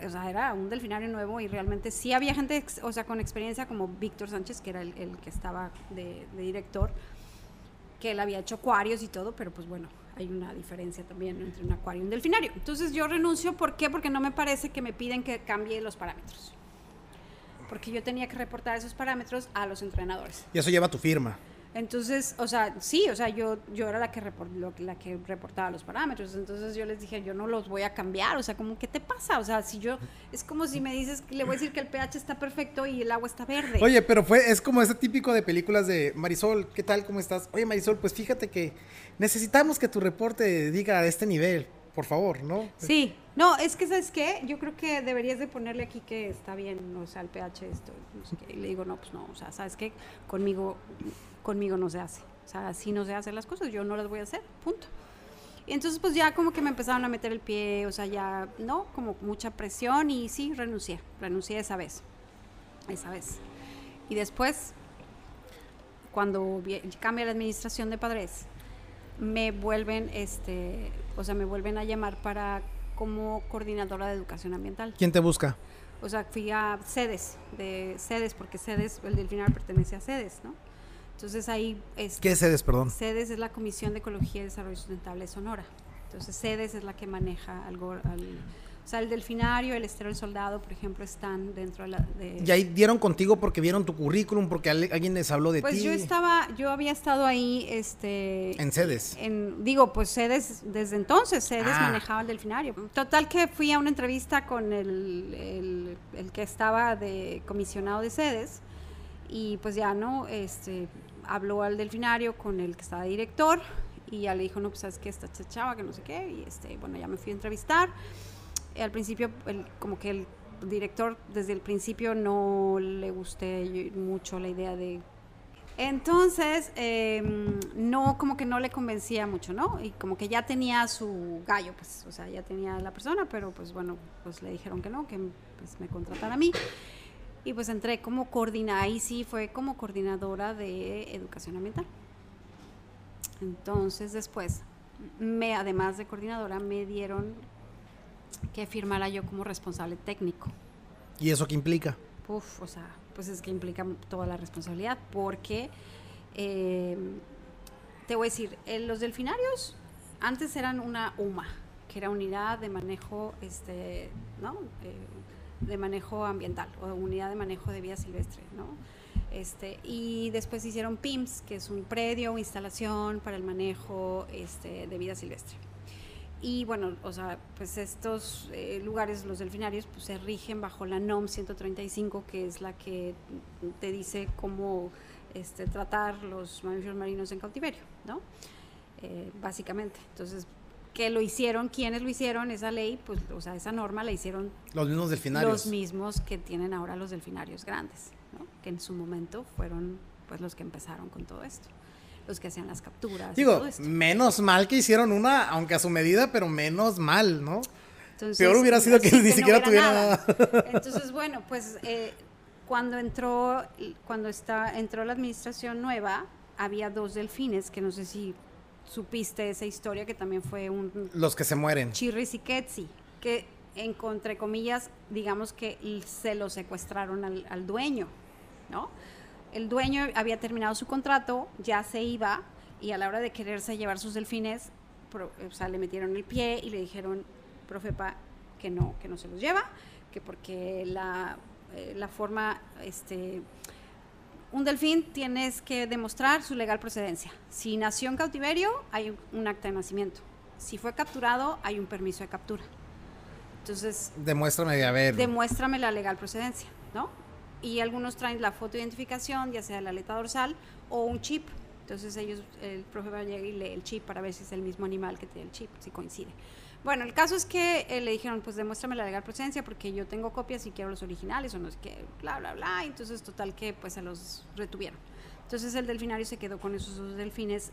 o sea, era un delfinario nuevo y realmente sí había gente, o sea, con experiencia como Víctor Sánchez, que era el, el que estaba de director, que él había hecho acuarios y todo, pero pues bueno, hay una diferencia también entre un acuario y un delfinario. Entonces yo renuncio, ¿por qué? Porque no me parece que me piden que cambie los parámetros. Porque yo tenía que reportar esos parámetros a los entrenadores. Y eso lleva tu firma. Entonces, o sea, sí, o sea, yo, yo era la que, la que reportaba los parámetros. Entonces yo les dije, yo no los voy a cambiar. O sea, como, ¿qué te pasa? O sea, si yo, es como si me dices, le voy a decir que el pH está perfecto y el agua está verde. Oye, pero fue, es como ese típico de películas de Marisol, ¿qué tal? ¿Cómo estás? Oye, Marisol, pues fíjate que necesitamos que tu reporte diga de este nivel, por favor, ¿no? Sí, no, es que, ¿sabes qué? Yo creo que deberías de ponerle aquí que está bien, o sea, el pH esto. Y le digo, no, pues no, o sea, ¿sabes qué? Conmigo conmigo no se hace. O sea, así no se hacen las cosas, yo no las voy a hacer, punto. Y entonces pues ya como que me empezaron a meter el pie, o sea, ya, ¿no? Como mucha presión y sí, renuncié, renuncié esa vez, esa vez. Y después, cuando cambia la administración de padres, me vuelven, este, o sea, me vuelven a llamar para como coordinadora de educación ambiental. ¿Quién te busca? O sea, fui a sedes, de sedes, porque sedes, el del final pertenece a sedes, ¿no? Entonces ahí... Es, ¿Qué es CEDES, perdón? CEDES es la Comisión de Ecología y Desarrollo Sustentable de Sonora. Entonces CEDES es la que maneja algo... Al, o sea, el delfinario, el estero del soldado, por ejemplo, están dentro de la... De... ¿Y ahí dieron contigo porque vieron tu currículum, porque alguien les habló de ti? Pues yo estaba, yo había estado ahí, este... En sedes. En, digo, pues sedes, desde entonces, sedes ah. manejaba el delfinario. Total que fui a una entrevista con el, el, el que estaba de comisionado de sedes y pues ya, ¿no? Este, habló al delfinario con el que estaba director y ya le dijo, no, pues sabes que esta chava, que no sé qué, y este, bueno, ya me fui a entrevistar. al principio, como que el director desde el principio no le gusté mucho la idea de... Entonces, em, no, como que no le convencía mucho, ¿no? Y como que ya tenía su gallo, pues, o sea, ya tenía la persona, pero pues bueno, pues le dijeron que no, que pues, me contratara a mí. Y pues entré como coordinadora, ahí sí fue como coordinadora de educación ambiental. Entonces después, me, además de coordinadora, me dieron que firmara yo como responsable técnico. ¿Y eso qué implica? Uf, o sea, pues es que implica toda la responsabilidad, porque eh, te voy a decir, eh, los delfinarios antes eran una UMA, que era unidad de manejo, este, ¿no? Eh, de manejo ambiental o unidad de manejo de vida silvestre, ¿no? Este, y después hicieron PIMS, que es un predio o instalación para el manejo este, de vida silvestre. Y bueno, o sea, pues estos eh, lugares, los delfinarios, pues se rigen bajo la NOM 135, que es la que te dice cómo este, tratar los mamíferos marinos en cautiverio, ¿no? Eh, básicamente. Entonces, que lo hicieron, quienes lo hicieron, esa ley, pues, o sea, esa norma la hicieron los mismos delfinarios. Los mismos que tienen ahora los delfinarios grandes, ¿no? que en su momento fueron pues los que empezaron con todo esto, los que hacían las capturas. Digo, menos mal que hicieron una, aunque a su medida, pero menos mal, ¿no? Peor hubiera sido que ni siquiera tuviera nada. Entonces, bueno, pues eh, cuando entró, cuando está, entró la administración nueva, había dos delfines que no sé si supiste esa historia que también fue un... Los que se mueren. Chirris y Ketsi, que en entre comillas, digamos que se lo secuestraron al, dueño, ¿no? El dueño había terminado su contrato, ya se iba, y a la hora de quererse llevar sus delfines, o sea, le metieron el pie y le dijeron, profepa, que no, que no se los lleva, que porque la, eh, la forma, este, un delfín tienes que demostrar su legal procedencia. Si nació en cautiverio, hay un acta de nacimiento. Si fue capturado, hay un permiso de captura. Entonces, Demuéstrame, a ver. demuéstrame la legal procedencia, ¿no? Y algunos traen la foto de identificación, ya sea la aleta dorsal o un chip. Entonces ellos, el profe va a llegar y lee el chip para ver si es el mismo animal que tiene el chip, si coincide. Bueno, el caso es que eh, le dijeron, pues demuéstrame la legal procedencia porque yo tengo copias y quiero los originales o no sé qué, bla, bla, bla. Entonces, total que pues se los retuvieron. Entonces el delfinario se quedó con esos dos delfines,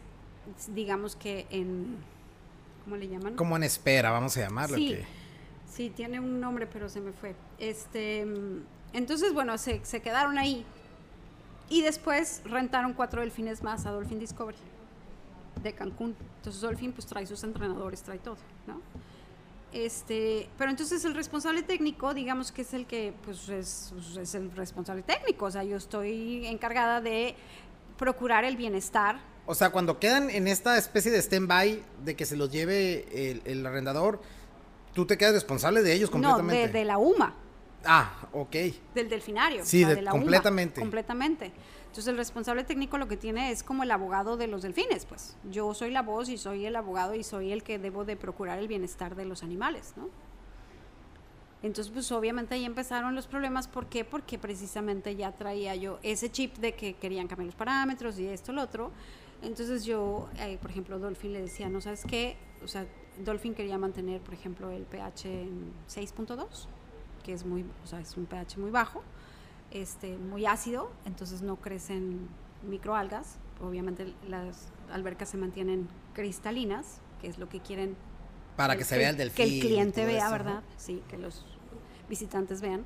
digamos que en, ¿cómo le llaman? Como en espera, vamos a llamarlo. Sí. que- Sí, tiene un nombre, pero se me fue. Este, entonces, bueno, se, se quedaron ahí. Y después rentaron cuatro delfines más a Dolphin Discovery de Cancún. Entonces Dolphin pues trae sus entrenadores, trae todo, ¿no? Este, pero entonces el responsable técnico, digamos que es el que, pues es, pues, es el responsable técnico, o sea, yo estoy encargada de procurar el bienestar O sea, cuando quedan en esta especie de stand-by de que se los lleve el, el arrendador, tú te quedas responsable de ellos no, completamente. de, de la UMA, Ah, ok. del delfinario. Sí, o sea, de- la UMA, completamente. Entonces el responsable técnico lo que tiene es como el abogado de los delfines, pues. Yo soy la voz y soy el abogado y soy el que debo de procurar el bienestar de los animales, ¿no? Entonces, pues obviamente ahí empezaron los problemas. ¿Por qué? Porque precisamente ya traía yo ese chip de que querían cambiar los parámetros y esto, lo otro. Entonces yo, eh, por ejemplo, Dolphin le decía, no sabes qué, o sea, Dolphin quería mantener, por ejemplo, el pH en 6.2, que es muy, o sea, es un pH muy bajo, este, muy ácido, entonces no crecen microalgas. Obviamente las albercas se mantienen cristalinas, que es lo que quieren Para que se vea el delfín. que el cliente vea, eso, ¿no? ¿verdad? Sí, que los visitantes vean.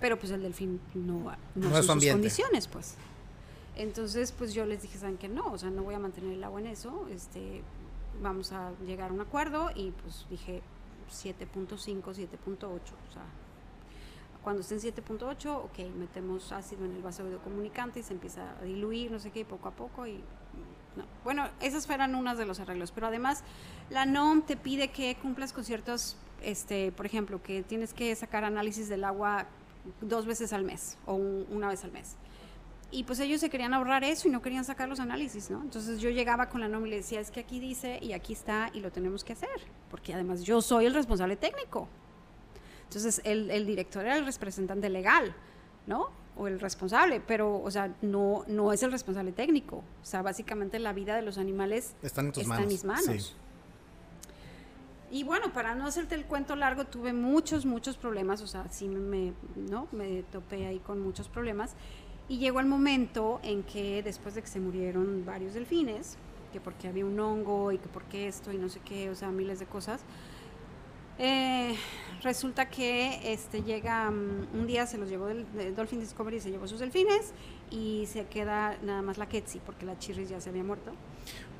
Pero pues el delfín no, no, No son sus condiciones, pues. Entonces, pues yo les dije, ¿saben qué? No, o sea, no voy a mantener el agua en eso, este, vamos a llegar a un acuerdo y pues dije 7.5, 7.8, o sea, cuando esté en 7.8, ok, metemos ácido en el vaso comunicante y se empieza a diluir, no sé qué, poco a poco y no. Bueno, esas fueron unas de los arreglos, pero además la NOM te pide que cumplas con ciertos, este, por ejemplo, que tienes que sacar análisis del agua dos veces al mes o un- una vez al mes. Y pues ellos se querían ahorrar eso y no querían sacar los análisis, ¿no? Entonces yo llegaba con la NOM y le decía, es que aquí dice y aquí está y lo tenemos que hacer, porque además yo soy el responsable técnico. Entonces el, el director era el representante legal, ¿no? O el responsable, pero, o sea, no, no es el responsable técnico. O sea, básicamente la vida de los animales Están en tus está manos. en mis manos. sí. Y bueno, para no hacerte el cuento largo, tuve muchos, muchos problemas, o sea, sí me, ¿no? me topé ahí con muchos problemas. Y llegó el momento en que después de que se murieron varios delfines, que porque había un hongo y que porque esto y no sé qué, o sea, miles de cosas, eh, resulta que este llega mm, un día se los llevó del, de Dolphin Discovery se llevó sus delfines y se queda nada más la Ketsi porque la Chirris ya se había muerto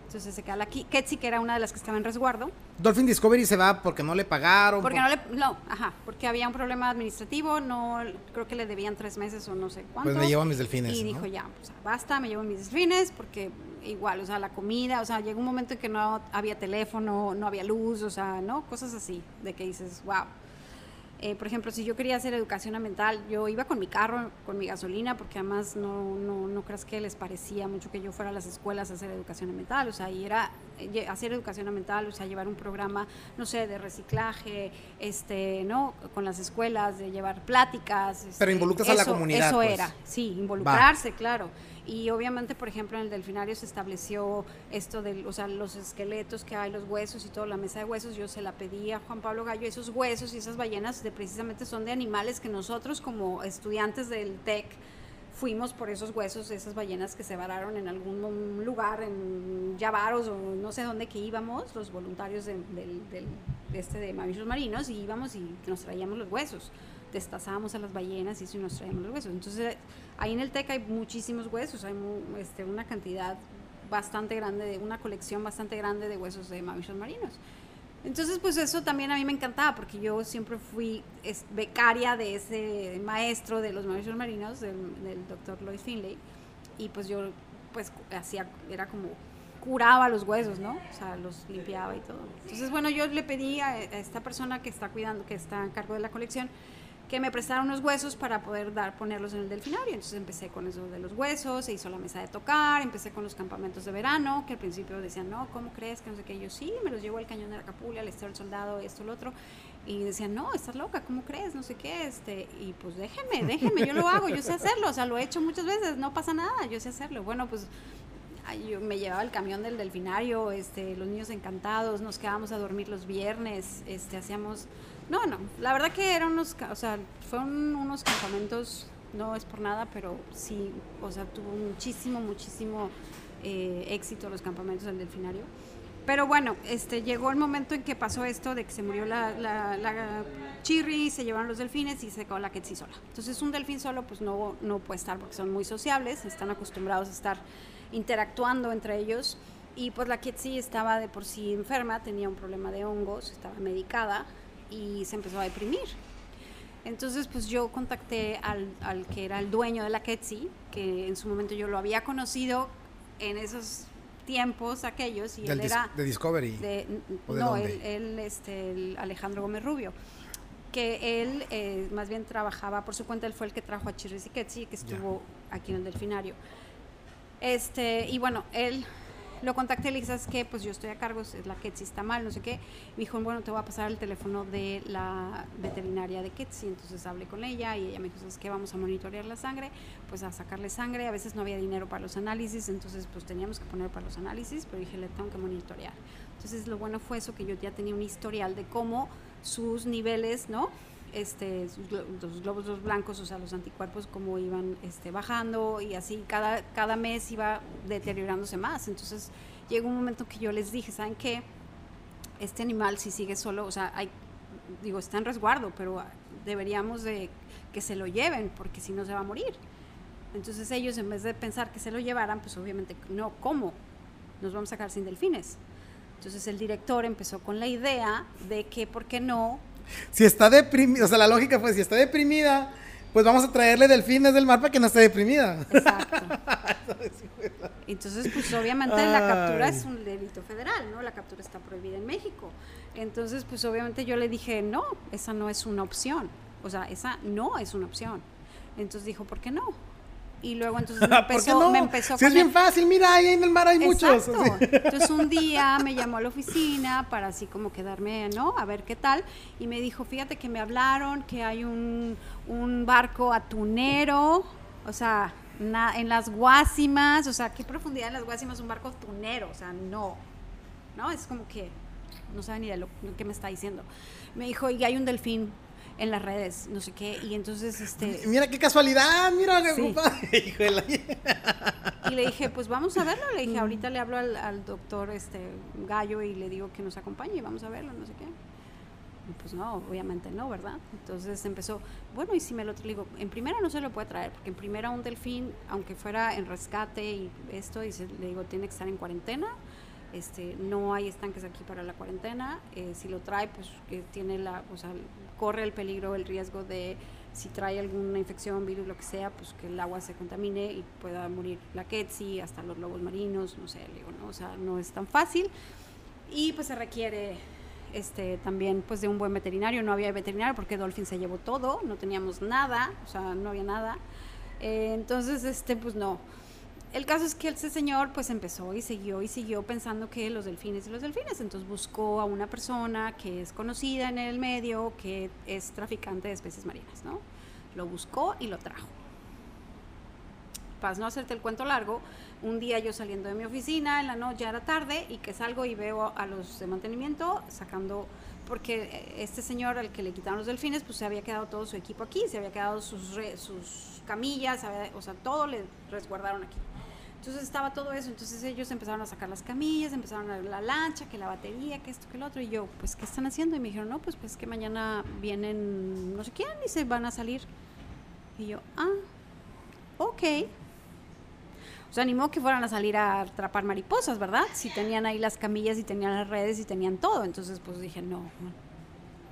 entonces se queda la Ketsi que era una de las que estaba en resguardo Dolphin Discovery se va porque no le pagaron. porque por- no le no ajá porque había un problema administrativo no creo que le debían tres meses o no sé cuánto Pues me llevo a mis delfines. y ¿no? dijo ya, o sea, basta, me llevo mis delfines porque igual, o sea, la comida, o sea, llegó un momento en que no había teléfono, no había luz, o sea, ¿no? Cosas así, de que dices, wow. Eh, por ejemplo, si yo quería hacer educación ambiental, yo iba con mi carro, con mi gasolina, porque además no, no, no creas que les parecía mucho que yo fuera a las escuelas a hacer educación ambiental, o sea, y era eh, hacer educación ambiental, o sea, llevar un programa, no sé, de reciclaje, este, ¿no? Con las escuelas, de llevar pláticas. Pero este, involucras a la comunidad, Eso pues. era, sí, involucrarse, claro. Y obviamente, por ejemplo, en el delfinario se estableció esto de, o sea, los esqueletos que hay, los huesos y toda la mesa de huesos, yo se la pedí a Juan Pablo Gallo, esos huesos y esas ballenas de, precisamente son de animales que nosotros como estudiantes del TEC fuimos por esos huesos esas ballenas que se vararon en algún lugar, en Yavaros o no sé dónde que íbamos, los voluntarios de, de este de mamíferos marinos, y íbamos y nos traíamos los huesos. Destazábamos a las ballenas y eso y nos traíamos los huesos. Entonces, ahí en el TEC hay muchísimos huesos, hay este, una cantidad bastante grande, de, una colección bastante grande de huesos de mamíferos marinos. Entonces, pues eso también a mí me encantaba, porque yo siempre fui becaria de ese maestro de los mamíferos marinos, del, del doctor Lloyd Finlay, y pues yo, pues, hacía, era como, curaba los huesos, ¿no? O sea, los limpiaba y todo. Entonces, bueno, yo le pedí a esta persona que está cuidando, que está a cargo de la colección, que me prestaron unos huesos para poder dar, ponerlos en el delfinario. Entonces empecé con eso de los huesos, se hizo la mesa de tocar, empecé con los campamentos de verano, que al principio decían, no, ¿cómo crees? Que no sé qué. Yo sí, me los llevo al cañón de la Capula, al estero del soldado, esto, lo otro. Y decían, no, estás loca, ¿cómo crees? No sé qué. Este, y pues déjenme, déjenme, yo lo hago, yo sé hacerlo. O sea, lo he hecho muchas veces, no pasa nada, yo sé hacerlo. Bueno, pues yo me llevaba el camión del delfinario, este, los niños encantados, nos quedábamos a dormir los viernes, este, hacíamos no, no, la verdad que eran unos, o sea, fueron unos campamentos, no es por nada, pero sí, o sea, tuvo muchísimo, muchísimo eh, éxito los campamentos del delfinario. Pero bueno, este, llegó el momento en que pasó esto de que se murió la, la, chirri, se llevaron los delfines y se quedó la quetzi sola. Entonces un delfín solo pues no, no puede estar porque son muy sociables, están acostumbrados a estar interactuando entre ellos. Y pues la quetzi estaba de por sí enferma, tenía un problema de hongos, estaba medicada y se empezó a deprimir. Entonces, pues yo contacté al, al que era el dueño de la Ketsi, que en su momento yo lo había conocido en esos tiempos aquellos y él era de Discovery no él, este el Alejandro Gómez Rubio que él eh, más bien trabajaba por su cuenta él fue el que trajo a Chirris y Ketsi que estuvo aquí en el delfinario. Este y bueno él lo contacté, le dije, ¿sabes qué? Pues yo estoy a cargo, es la Ketsi está mal, no sé qué. Me dijo, bueno, te voy a pasar el teléfono de la veterinaria de Ketsi. Entonces hablé con ella y ella me dijo, ¿sabes qué? Vamos a monitorear la sangre, pues a sacarle sangre. A veces no había dinero para los análisis, entonces pues teníamos que poner para los análisis, pero dije, le tengo que monitorear. Entonces lo bueno fue eso, que yo ya tenía un historial de cómo sus niveles, ¿no? Este, los glóbulos blancos, o sea, los anticuerpos, como iban este, bajando y así cada, cada mes iba deteriorándose más. Entonces llegó un momento que yo les dije, ¿saben qué? Este animal si sigue solo, o sea, hay, digo, está en resguardo, pero deberíamos de que se lo lleven porque si no se va a morir. Entonces ellos en vez de pensar que se lo llevaran, pues obviamente no, ¿cómo? Nos vamos a sacar sin delfines. Entonces el director empezó con la idea de que, ¿por qué no si está deprimida, o sea, la lógica fue, si está deprimida, pues vamos a traerle delfines del mar para que no esté deprimida. Exacto. <laughs> Entonces, pues obviamente la captura es un delito federal, ¿no? La captura está prohibida en México. Entonces, pues obviamente yo le dije, no, esa no es una opción. O sea, esa no es una opción. Entonces dijo, ¿por qué no? Y luego entonces <laughs> me empezó, me empezó si es bien fácil, mira, ahí en el mar hay muchos. <laughs> Entonces un día me llamó a la oficina para así como quedarme, ¿no? A ver qué tal. Y me dijo, fíjate que me hablaron que hay un, un barco atunero, o sea, en las Guásimas, o sea, ¿qué profundidad en las Guásimas un barco atunero? O sea, no. ¿No? Es como que no sabe ni de lo que me está diciendo. Me dijo, y hay un delfín en las redes, no sé qué, y entonces este... Mira qué casualidad, mira, <laughs> Y le dije, pues vamos a verlo, le dije, ahorita le hablo al, doctor este Gallo y le digo que nos acompañe vamos a verlo, no sé qué. Y pues no, obviamente no, ¿verdad? Entonces empezó, bueno, y si me lo digo, en primera no se lo puede traer, porque en primera un delfín, aunque fuera en rescate y esto, y le digo, tiene que estar en cuarentena, este, no hay estanques aquí para la cuarentena, eh, si lo trae, pues tiene la, o sea, corre el peligro, el riesgo de si trae alguna infección, virus, lo que sea, pues que el agua se contamine y pueda morir la quetzi, hasta los lobos marinos, no sé, digo, ¿no? O sea, no es tan fácil. Y pues se requiere este, también pues de un buen veterinario. No había veterinario porque Dolphin se llevó todo, no teníamos nada, o sea, no había nada. Eh, entonces, este, pues no. El caso es que ese señor pues empezó y siguió y siguió pensando que los delfines y los delfines. Entonces buscó a una persona que es conocida en el medio, que es traficante de especies marinas, ¿no? Lo buscó y lo trajo. Para no hacerte el cuento largo, un día yo saliendo de mi oficina, en la noche ya era tarde, y que salgo y veo a los de mantenimiento sacando, porque este señor al que le quitaron los delfines, pues se había quedado todo su equipo aquí, se había quedado sus, camillas, o sea, todo le resguardaron aquí. Entonces estaba todo eso, entonces ellos empezaron a sacar las camillas, empezaron a ver la lancha, que la batería, que esto, que el otro, y yo, pues, ¿qué están haciendo? Y me dijeron, no, pues, pues que mañana vienen no sé quién y se van a salir. Y yo, ah, ok. O sea, animó que fueran a salir a atrapar mariposas, ¿verdad? Si tenían ahí las camillas y tenían las redes y tenían todo. Entonces, pues dije, no.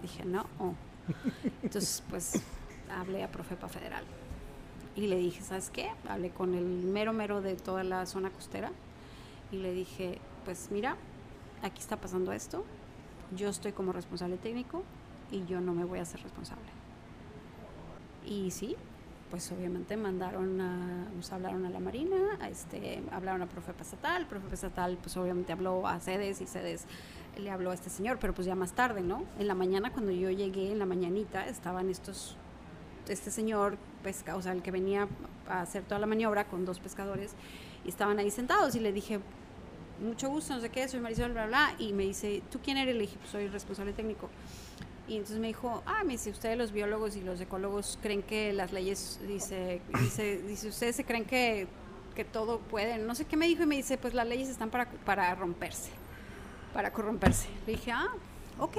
Dije, no. Entonces, pues hablé a Profepa Federal. Y le dije, ¿sabes qué? Hablé con el mero mero de toda la zona costera y le dije, pues mira, aquí está pasando esto, yo estoy como responsable técnico y yo no me voy a hacer responsable. Y sí, pues obviamente mandaron a, nos hablaron a la Marina, a este, hablaron a Profepa Estatal, Profepa Estatal pues obviamente habló a sedes y sedes le habló a este señor, pero pues ya más tarde, ¿no? En la mañana cuando yo llegué, en la mañanita, estaban estos, este señor, pesca, o sea, el que venía a hacer toda la maniobra con dos pescadores, y estaban ahí sentados y le dije, mucho gusto, no sé qué, soy Marisol, bla, bla, y me dice, ¿tú quién eres? Le dije, pues soy responsable técnico. Y entonces me dijo, ah, me dice, ustedes los biólogos y los ecólogos creen que las leyes, dice, dice, dice ustedes se creen que, que todo pueden, no sé qué me dijo y me dice, pues las leyes están para, para romperse, para corromperse. Le dije, ah, ok.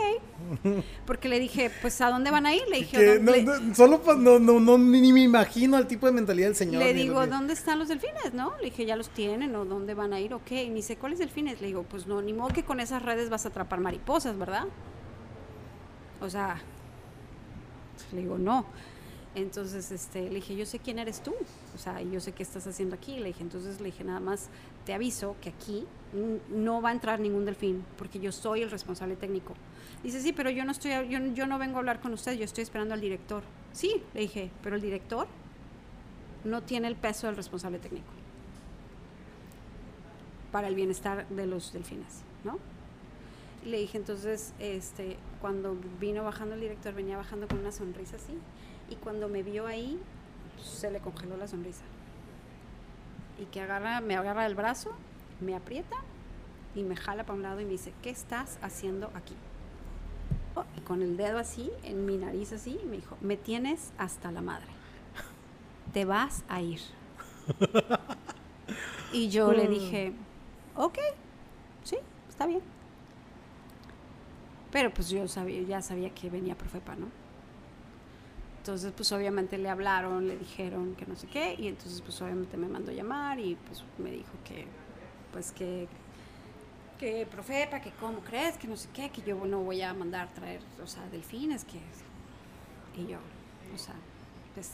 Porque le dije, pues ¿a dónde van a ir? Le dije, no, no, solo pues, no, no, no, ni me imagino el tipo de mentalidad del señor. Le digo, ¿dónde están los delfines? ¿No? Le dije, ya los tienen, o ¿dónde van a ir? Ok. Y me dice, ¿cuáles delfines? Le digo, pues no, ni modo que con esas redes vas a atrapar mariposas, ¿verdad? O sea, le digo, no. Entonces este, le dije, yo sé quién eres tú, o sea, yo sé qué estás haciendo aquí. Le dije, entonces le dije, nada más te aviso que aquí no va a entrar ningún delfín, porque yo soy el responsable técnico. Dice, sí, pero yo no, estoy, yo, yo no vengo a hablar con usted, yo estoy esperando al director. Sí, le dije, pero el director no tiene el peso del responsable técnico para el bienestar de los delfines, ¿no? le dije, entonces, este, cuando vino bajando el director, venía bajando con una sonrisa así, y cuando me vio ahí, se le congeló la sonrisa. Y que agarra, me agarra el brazo, me aprieta y me jala para un lado y me dice, ¿qué estás haciendo aquí? y con el dedo así, en mi nariz así, me dijo, me tienes hasta la madre. Te vas a ir. y yo le mm. dije, ok, sí, está bien. Pero pues yo sabía, ya sabía que venía Profepa, ¿no? Entonces, pues obviamente le hablaron, le dijeron que no sé qué, y entonces pues obviamente me mandó llamar y pues me dijo que, pues que, que Profepa, que cómo crees, que no sé qué, que yo no voy a mandar traer, o sea, delfines, que... Y yo, o sea, pues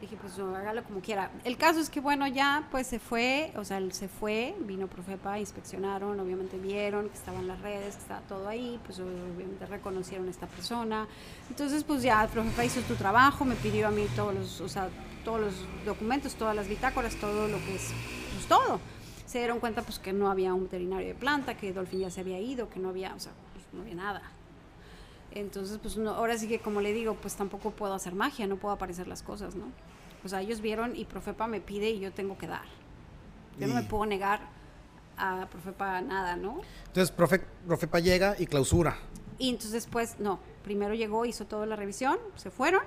Dije, pues hágalo como quiera. El caso es que, bueno, ya pues se fue, o sea, él se fue, vino Profepa, inspeccionaron, obviamente vieron que estaban las redes, que estaba todo ahí, pues obviamente reconocieron a esta persona. Entonces, pues ya Profepa hizo tu trabajo, me pidió a mí todos los, o sea, todos los documentos, todas las bitácoras, todo lo que es, pues todo. Se dieron cuenta pues que no había un veterinario de planta, que Dolphin ya se había ido, que no había, o sea, pues, no había nada. Entonces, pues no, ahora sí que como le digo, pues tampoco puedo hacer magia, no puedo aparecer las cosas, ¿no? O sea, ellos vieron y Profepa me pide y yo tengo que dar. Yo no me puedo negar a Profepa nada, ¿no? Entonces, Profe, Profepa llega y clausura. Y entonces, pues, no. Primero llegó, hizo toda la revisión, se fueron.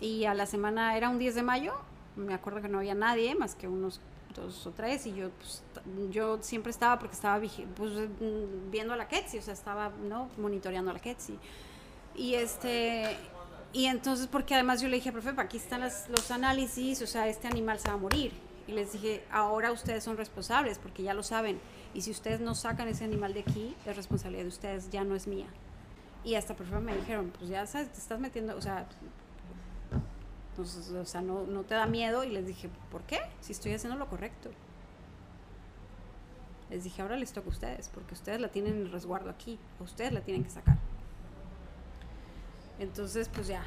Y a la semana, era un 10 de mayo, me acuerdo que no había nadie más que unos dos o tres y yo pues, yo siempre estaba porque estaba pues, viendo a la Ketsi, o sea, estaba no monitoreando a la Ketsi. Y este y entonces porque además yo le dije, profe, aquí están los análisis, o sea, este animal se va a morir. Y les dije, ahora ustedes son responsables porque ya lo saben. Y si ustedes no sacan ese animal de aquí, es responsabilidad de ustedes, ya no es mía. Y hasta profe me dijeron, pues ya sabes, te estás metiendo, o sea, entonces, o sea, no, no te da miedo. Y les dije, ¿por qué? Si estoy haciendo lo correcto. Les dije, ahora les toca a ustedes, porque ustedes la tienen en resguardo aquí, ustedes la tienen que sacar. Entonces, pues ya.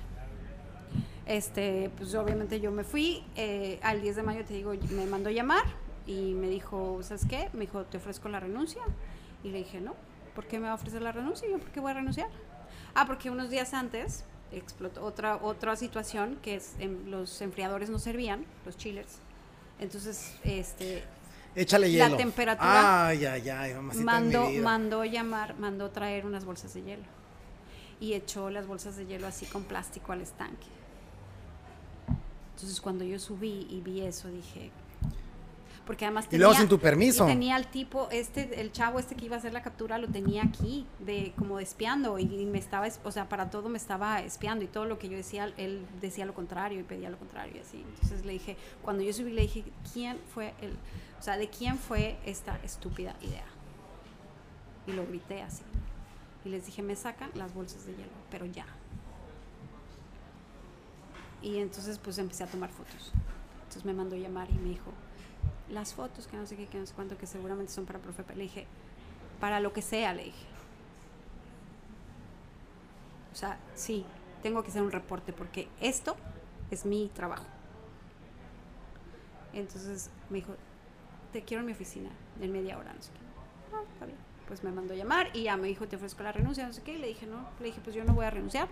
Este, pues obviamente yo me fui. Eh, al 10 de mayo, te digo, me mandó llamar y me dijo, ¿sabes qué? Me dijo, te ofrezco la renuncia. Y le dije, no, ¿por qué me va a ofrecer la renuncia? Y yo, ¿por qué voy a renunciar? Ah, porque unos días antes explotó otra, otra situación que es los enfriadores no servían, los chillers. Entonces, este... Échale hielo. La temperatura... Ay, ay, ay, mandó, mandó llamar, mandó traer unas bolsas de hielo. Y echó las bolsas de hielo así con plástico al estanque. Entonces cuando yo subí y vi eso dije, porque además tenía, y luego sin tu permiso. tenía el tipo, este, el chavo este que iba a hacer la captura lo tenía aquí, de como espiando, y, me estaba, o sea, para todo me estaba espiando, y todo lo que yo decía, él decía lo contrario y pedía lo contrario, y así. Entonces le dije, cuando yo subí, le dije, ¿quién fue el, o sea, de quién fue esta estúpida idea? Y lo grité así. Y les dije, me sacan las bolsas de hielo, pero ya. Y entonces pues empecé a tomar fotos. Entonces me mandó llamar y me dijo, las fotos, que no sé qué, que no sé cuánto, que seguramente son para profe. Le dije, para lo que sea, le dije. O sea, sí, tengo que hacer un reporte porque esto es mi trabajo. Entonces me dijo, te quiero en mi oficina en media hora, no sé qué. Ah, está bien. Pues me mandó a llamar y ya me dijo, te ofrezco la renuncia, no sé qué. Y le dije, no, le dije, pues yo no voy a renunciar.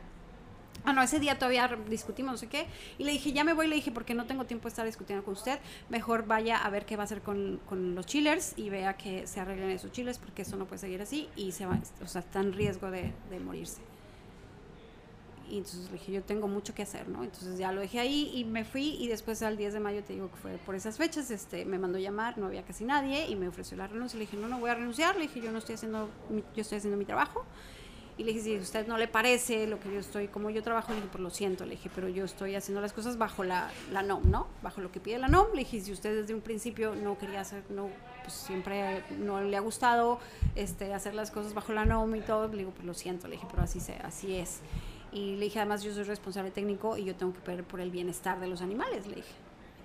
Ah, no, ese día todavía discutimos, no sé qué. Y le dije, ya me voy, le dije, porque no tengo tiempo de estar discutiendo con usted. Mejor vaya a ver qué va a hacer con, con los chillers y vea que se arreglen esos chillers, porque eso no puede seguir así y se va, o sea, está en riesgo de, de morirse. Y entonces le dije, yo tengo mucho que hacer, ¿no? Entonces ya lo dejé ahí y me fui y después al 10 de mayo, te digo que fue por esas fechas, este, me mandó llamar, no había casi nadie y me ofreció la renuncia. Le dije, no, no voy a renunciar, le dije, yo no estoy haciendo, yo estoy haciendo mi trabajo. Y le dije, si usted no le parece lo que yo estoy, como yo trabajo, le dije, pues lo siento, le dije, pero yo estoy haciendo las cosas bajo la, la NOM, ¿no? Bajo lo que pide la NOM. Le dije, si usted desde un principio no quería hacer, no, pues siempre no le ha gustado este, hacer las cosas bajo la NOM y todo, le digo, pues lo siento, le dije, pero así, se, así es. Y le dije, además yo soy responsable técnico y yo tengo que ver por el bienestar de los animales, le dije.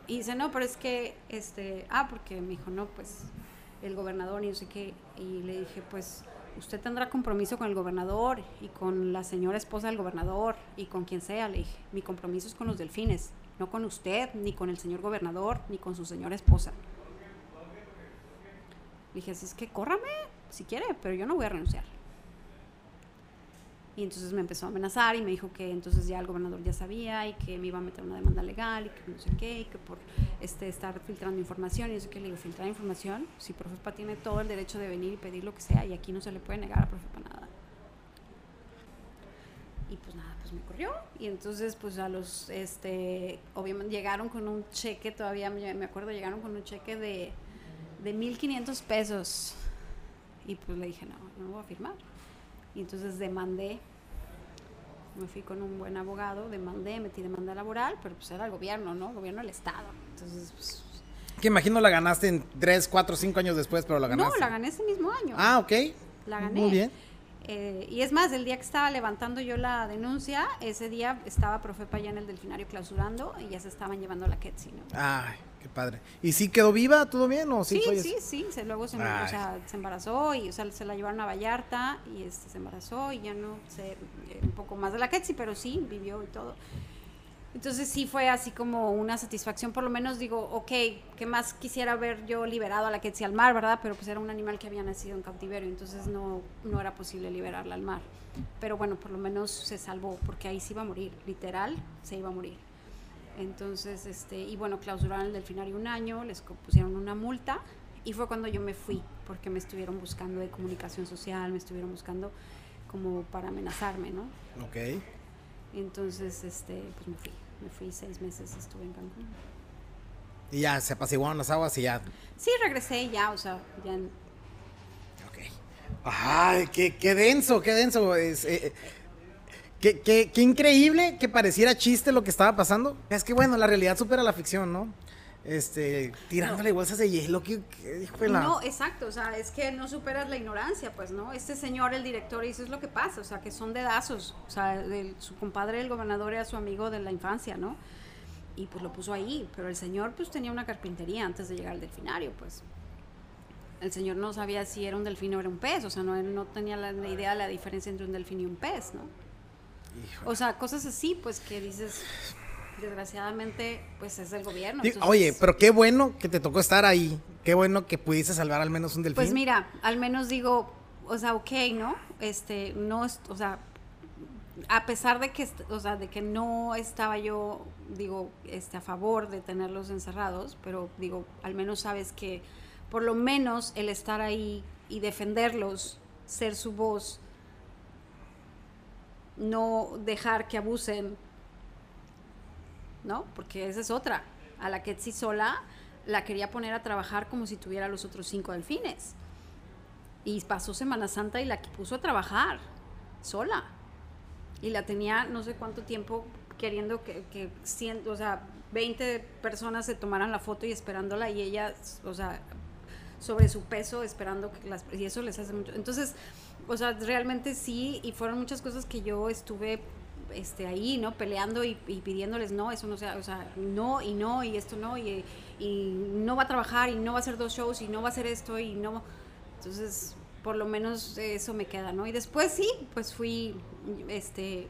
Y dice, no, pero es que, este, ah, porque me dijo, no, pues el gobernador y no sé qué. Y le dije, pues usted tendrá compromiso con el gobernador y con la señora esposa del gobernador y con quien sea, le dije. Mi compromiso es con los delfines, no con usted, ni con el señor gobernador, ni con su señora esposa. Le dije, es que córrame, si quiere, pero yo no voy a renunciar. Y entonces me empezó a amenazar y me dijo que entonces ya el gobernador ya sabía y que me iba a meter una demanda legal y que no sé qué, y que por este, estar filtrando información y eso que le digo, filtrar información, si Profepa tiene todo el derecho de venir y pedir lo que sea y aquí no se le puede negar a Profepa nada. Y pues nada, pues me corrió y entonces pues a los, este, obviamente llegaron con un cheque, todavía me, acuerdo, llegaron con un cheque de, de 1.500 pesos y pues le dije, no, no voy a firmar. Y entonces demandé me fui con un buen abogado, demandé, metí demanda laboral, pero pues era el gobierno, ¿no? El gobierno del Estado. Entonces, pues, Que imagino la ganaste en 3, 4, 5 años después, pero la ganaste. no, la gané ese mismo año. Ah, ok. La gané. Muy bien. Eh, y es más, el día que estaba levantando yo la denuncia, ese día estaba Profepa ya en el delfinario clausurando y ya se estaban llevando la Ketsi, ¿no? Ay, qué padre. ¿Y sí quedó viva? ¿Todo bien? ¿O sí, Sí, fue sí, sí, se, luego se, Ay. o sea, se embarazó y o sea, se la llevaron a Vallarta y este, se embarazó y ya no sé, eh, un poco más de la Ketsi, pero sí, vivió y todo. Entonces sí fue así como una satisfacción, por lo menos digo, ok, ¿qué más quisiera ver yo liberado a la Ketsi al mar, verdad? Pero pues era un animal que había nacido en cautiverio, entonces no, no era posible liberarla al mar. Pero bueno, por lo menos se salvó, porque ahí se iba a morir, literal, se iba a morir. Entonces, este, y bueno, clausuraron el delfinario un año, les pusieron una multa y fue cuando yo me fui, porque me estuvieron buscando de comunicación social, me estuvieron buscando como para amenazarme, ¿no? Ok. Entonces, este, pues me fui, me fui seis meses, estuve en Cancún. Y ya se apaciguaron las aguas y ya. Sí, regresé ya, o sea, ya, Ok. Ay, qué, qué denso, qué denso. Es, eh, qué, qué- qué increíble que pareciera chiste lo que estaba pasando. Es que bueno, la realidad supera la ficción, ¿no? Este, tirándole bolsas de hielo, que, No, exacto, o sea, es que no superas la ignorancia, pues, ¿no? Este señor, el director, y eso es lo que pasa, o sea, que son dedazos, o sea, su compadre, el gobernador, era su amigo de la infancia, ¿no? Y pues lo puso ahí, pero el señor, pues, tenía una carpintería antes de llegar al delfinario, pues. El señor no sabía si era un delfín o era un pez, o sea, no, no tenía la, la idea de la diferencia entre un delfín y un pez, ¿no? Híjole. O sea, cosas así, pues, que dices, desgraciadamente, pues, es del gobierno. Entonces- Oye, pero qué bueno que te tocó estar ahí. Qué bueno que pudiste salvar al menos un delfín. Pues mira, al menos digo, o sea, ok, ¿no? Este, no, es, o sea, a pesar de que, o sea, de que no estaba yo, digo, este, a favor de tenerlos encerrados, pero digo, al menos sabes que por lo menos el estar ahí y defenderlos, ser su voz, no dejar que abusen, ¿no? Porque esa es otra. A la Ketsi sola la quería poner a trabajar como si tuviera los otros cinco delfines. Y pasó Semana Santa y la puso a trabajar sola. Y la tenía no sé cuánto tiempo queriendo que, que cien- o sea, 20 personas se tomaran la foto y esperándola y ella, o sea, sobre su peso esperando que las y eso les hace mucho. Entonces, o sea, realmente sí y fueron muchas cosas que yo estuve este ahí, ¿no? Peleando y, pidiéndoles no, eso no sea, o sea, no y no y esto no y, y no va a trabajar y no va a hacer dos shows y no va a hacer esto y no. Entonces, por lo menos eso me queda, ¿no? Y después sí, pues fui este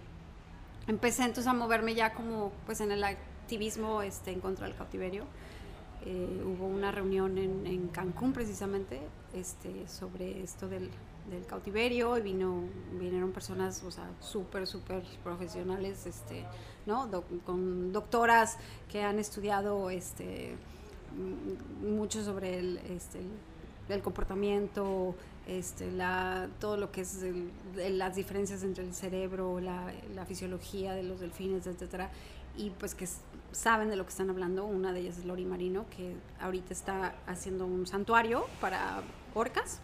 empecé entonces a moverme ya como pues en el activismo este, en contra del cautiverio. Eh, hubo una reunión en, en, Cancún precisamente este, sobre esto del, del cautiverio y vino, vinieron personas, o sea, súper, súper profesionales, este, ¿no? con doctoras que han estudiado este, mucho sobre el, este, el comportamiento, este, la, todo lo que es las diferencias entre el cerebro, la, la, fisiología de los delfines, etcétera, y pues que saben de lo que están hablando. Una de ellas es Lori Marino, que ahorita está haciendo un santuario para orcas,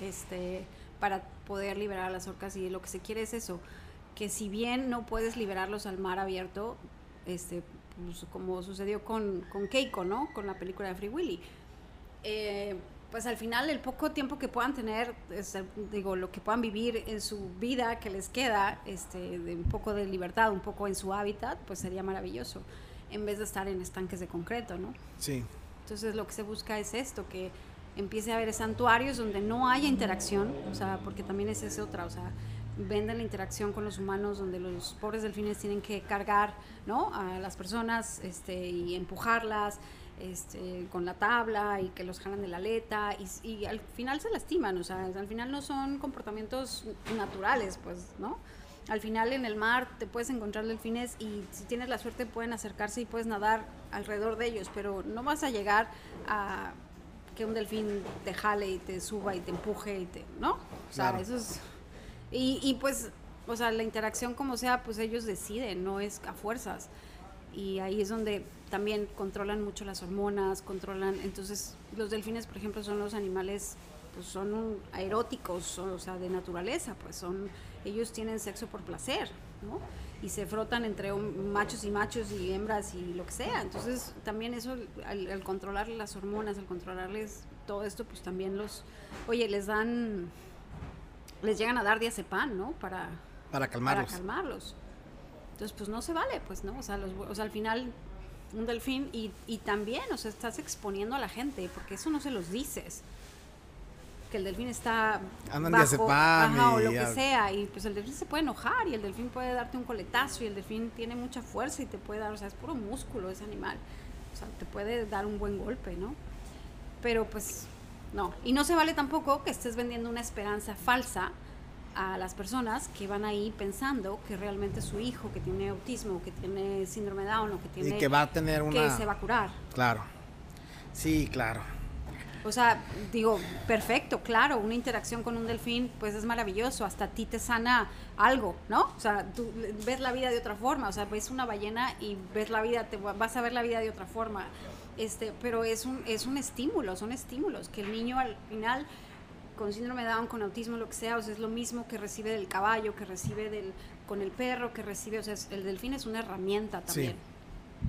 este, para poder liberar a las orcas y lo que se quiere es eso, que si bien no puedes liberarlos al mar abierto, este, pues, como sucedió con, con, Keiko, ¿no? Con la película de Free Willy. Eh, pues al final el poco tiempo que puedan tener, digo, lo que puedan vivir en su vida que les queda, este, de un poco de libertad, un poco en su hábitat, pues sería maravilloso, en vez de estar en estanques de concreto, ¿no? Sí. Entonces lo que se busca es esto, que empiece a haber santuarios donde no haya interacción, o sea, porque también es esa otra, o sea, venden la interacción con los humanos donde los pobres delfines tienen que cargar, ¿no? A las personas este, y empujarlas este, con la tabla y que los jalan de la aleta y, y, al final se lastiman, o sea, al final no son comportamientos naturales, pues, ¿no? Al final en el mar te puedes encontrar delfines y si tienes la suerte pueden acercarse y puedes nadar alrededor de ellos, pero no vas a llegar a que un delfín te jale y te suba y te empuje y te, ¿no? O sea, eso es... Y, y pues, o sea, la interacción como sea, pues ellos deciden, no es a fuerzas. Y ahí es donde también controlan mucho las hormonas, controlan, entonces los delfines, por ejemplo, son los animales, pues son aeróticos, o sea, de naturaleza, pues son, ellos tienen sexo por placer, ¿no? Y se frotan entre machos y machos y hembras y lo que sea. Entonces, también eso, al, al controlar las hormonas, al controlarles todo esto, pues también los, oye, les dan, les llegan a dar diazepam, ¿no? Para, para calmarlos. Para calmarlos. Entonces, pues no se vale, pues, ¿no? O sea, los, o sea al final un delfín y, y también, o sea, estás exponiendo a la gente, porque eso no se los dices. Que el delfín está Andan bajo, de ajá, o lo que sea, y pues el delfín se puede enojar y el delfín puede darte un coletazo y el delfín tiene mucha fuerza y te puede dar, o sea, es puro músculo ese animal. O sea, te puede dar un buen golpe, ¿no? Pero pues no. Y no se vale tampoco que estés vendiendo una esperanza falsa a las personas que van ahí pensando que realmente su hijo que tiene autismo, que tiene síndrome de Down o que tiene Y que va a tener que una... se va a curar. Claro. Sí, claro. O sea, digo, perfecto, claro, una interacción con un delfín, pues es maravilloso, hasta a ti te sana algo, ¿no? O sea, tú ves la vida de otra forma, o sea, ves una ballena y ves la vida, te va- vas a ver la vida de otra forma. Este, pero es un, es un estímulo, son estímulos, que el niño al final, con síndrome de Down, con autismo, lo que sea, o sea, es lo mismo que recibe del caballo, que recibe del, con el perro, que recibe, o sea, el delfín es una herramienta Sí. también.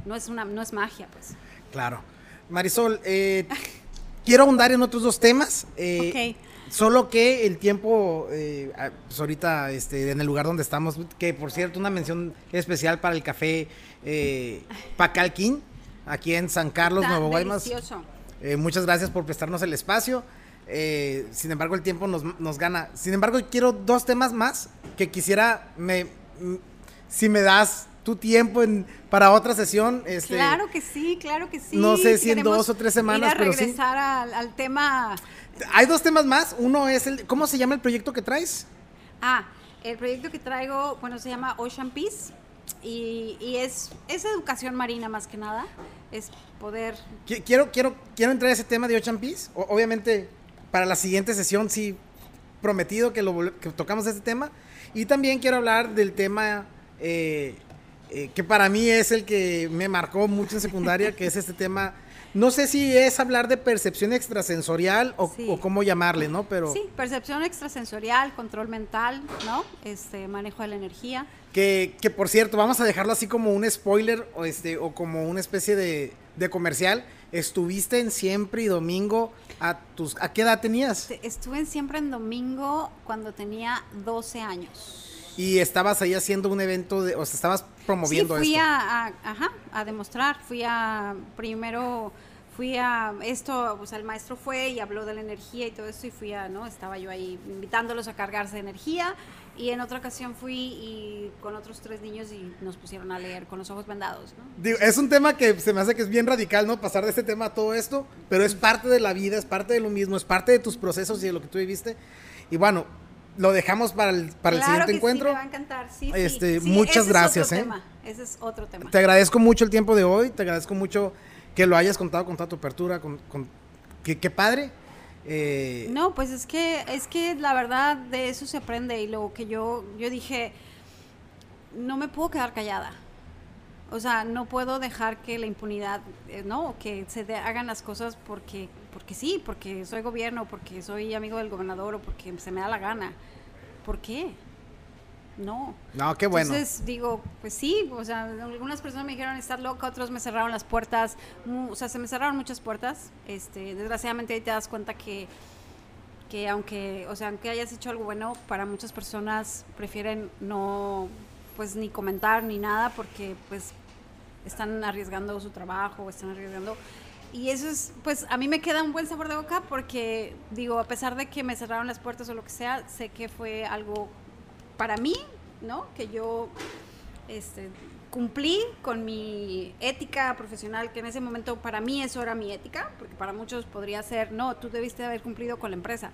No es una, no es magia, pues. Claro. Marisol, eh, <laughs> quiero ahondar en otros dos temas. eh, Solo que el tiempo, eh, pues ahorita este, en el lugar donde estamos, que por cierto, una mención especial para el café eh, Pacalquín, aquí en San Carlos, Nuevo Guaymas. Eh, muchas gracias por prestarnos el espacio. Eh, sin embargo, el tiempo nos, nos gana. Sin embargo, quiero dos temas más que quisiera, me, si me das tu tiempo en, para otra sesión. Este, Claro que sí, claro que sí. No sé si en dos o tres semanas, ir a pero sí. regresar al, al tema. Hay dos temas más. Uno es el, ¿cómo se llama el proyecto que traes? Ah, el proyecto que traigo, bueno, se llama Ocean Peace y, y es, es educación marina más que nada. Es poder. Qui- Quiero, quiero, quiero entrar a ese tema de Ocean Peace. O- obviamente, para la siguiente sesión, sí, prometido que, lo, que tocamos este tema. Y también quiero hablar del tema eh, eh, que para mí es el que me marcó mucho en secundaria, que es este tema. No sé si es hablar de percepción extrasensorial o, Sí. o cómo llamarle, ¿no? Pero Sí, percepción extrasensorial, control mental, ¿no? Este, manejo de la energía. que, que, por cierto, vamos a dejarlo así como un spoiler o, este, o como una especie de, de comercial. Estuviste en siempre y domingo. ¿A, tus, ¿A qué edad tenías? Te- Estuve en siempre en domingo cuando tenía 12 años. Y estabas ahí haciendo un evento, de, o sea, estabas promoviendo sí, fui esto. A, a- ajá, a demostrar. Fui a, primero fui a esto, o sea, el maestro fue y habló de la energía y todo eso y fui a, ¿no? Estaba yo ahí invitándolos a cargarse de energía y en otra ocasión fui y con otros tres niños y nos pusieron a leer con los ojos vendados, ¿no? es un tema que se me hace que es bien radical, ¿no? Pasar de este tema a todo esto, pero es parte de la vida, es parte de lo mismo, es parte de tus procesos y de lo que tú viviste. Y bueno, lo dejamos para el, para el siguiente encuentro. Sí, me va a encantar. Sí, este, Muchas gracias, ¿eh? Ese es otro tema. Te agradezco mucho el tiempo de hoy, te agradezco mucho que lo hayas contado con toda tu apertura, con, con qué padre. Eh, no, pues es que es que la verdad de eso se aprende y lo que yo yo dije no me puedo quedar callada. O sea, no puedo dejar que la impunidad, eh, no, que se hagan las cosas porque porque sí, porque soy gobierno, porque soy amigo del gobernador o porque se me da la gana. ¿Por qué? no. No, qué bueno. Entonces digo, pues sí, o sea, algunas personas me dijeron estar loca, otros me cerraron las puertas, o sea, se me cerraron muchas puertas. Este, desgraciadamente ahí te das cuenta que que aunque, o sea, aunque hayas hecho algo bueno, para muchas personas prefieren no pues ni comentar ni nada porque pues están arriesgando su trabajo, están arriesgando y eso es, pues a mí me queda un buen sabor de boca porque digo, a pesar de que me cerraron las puertas o lo que sea, sé que fue algo para mí, ¿no? Que yo este, cumplí con mi ética profesional, que en ese momento para mí eso era mi ética, porque para muchos podría ser, no, tú debiste haber cumplido con la empresa.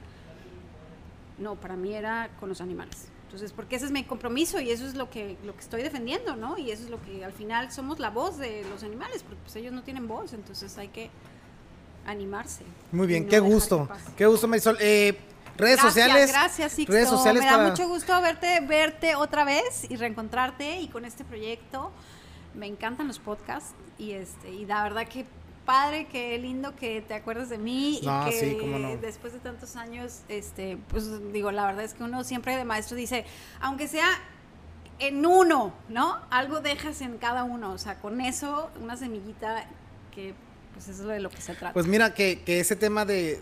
No, para mí era con los animales. Entonces, porque ese es mi compromiso y eso es lo que, lo que estoy defendiendo, ¿no? Y eso es lo que al final somos la voz de los animales, porque pues ellos no tienen voz, entonces hay que animarse. Muy bien, qué gusto, qué gusto Marisol. Eh, Redes sociales. Gracias, Sixto. Redes sociales Me da mucho gusto verte, verte otra vez y reencontrarte y con este proyecto. Me encantan los podcasts y este y la verdad que padre, qué lindo que te acuerdes de mí y que después de tantos años, este, pues digo, la verdad es que uno siempre de maestro dice, aunque sea en uno, ¿no? Algo dejas en cada uno, o sea, con eso, una semillita que pues eso es de lo que se trata. Pues mira, que, que ese tema de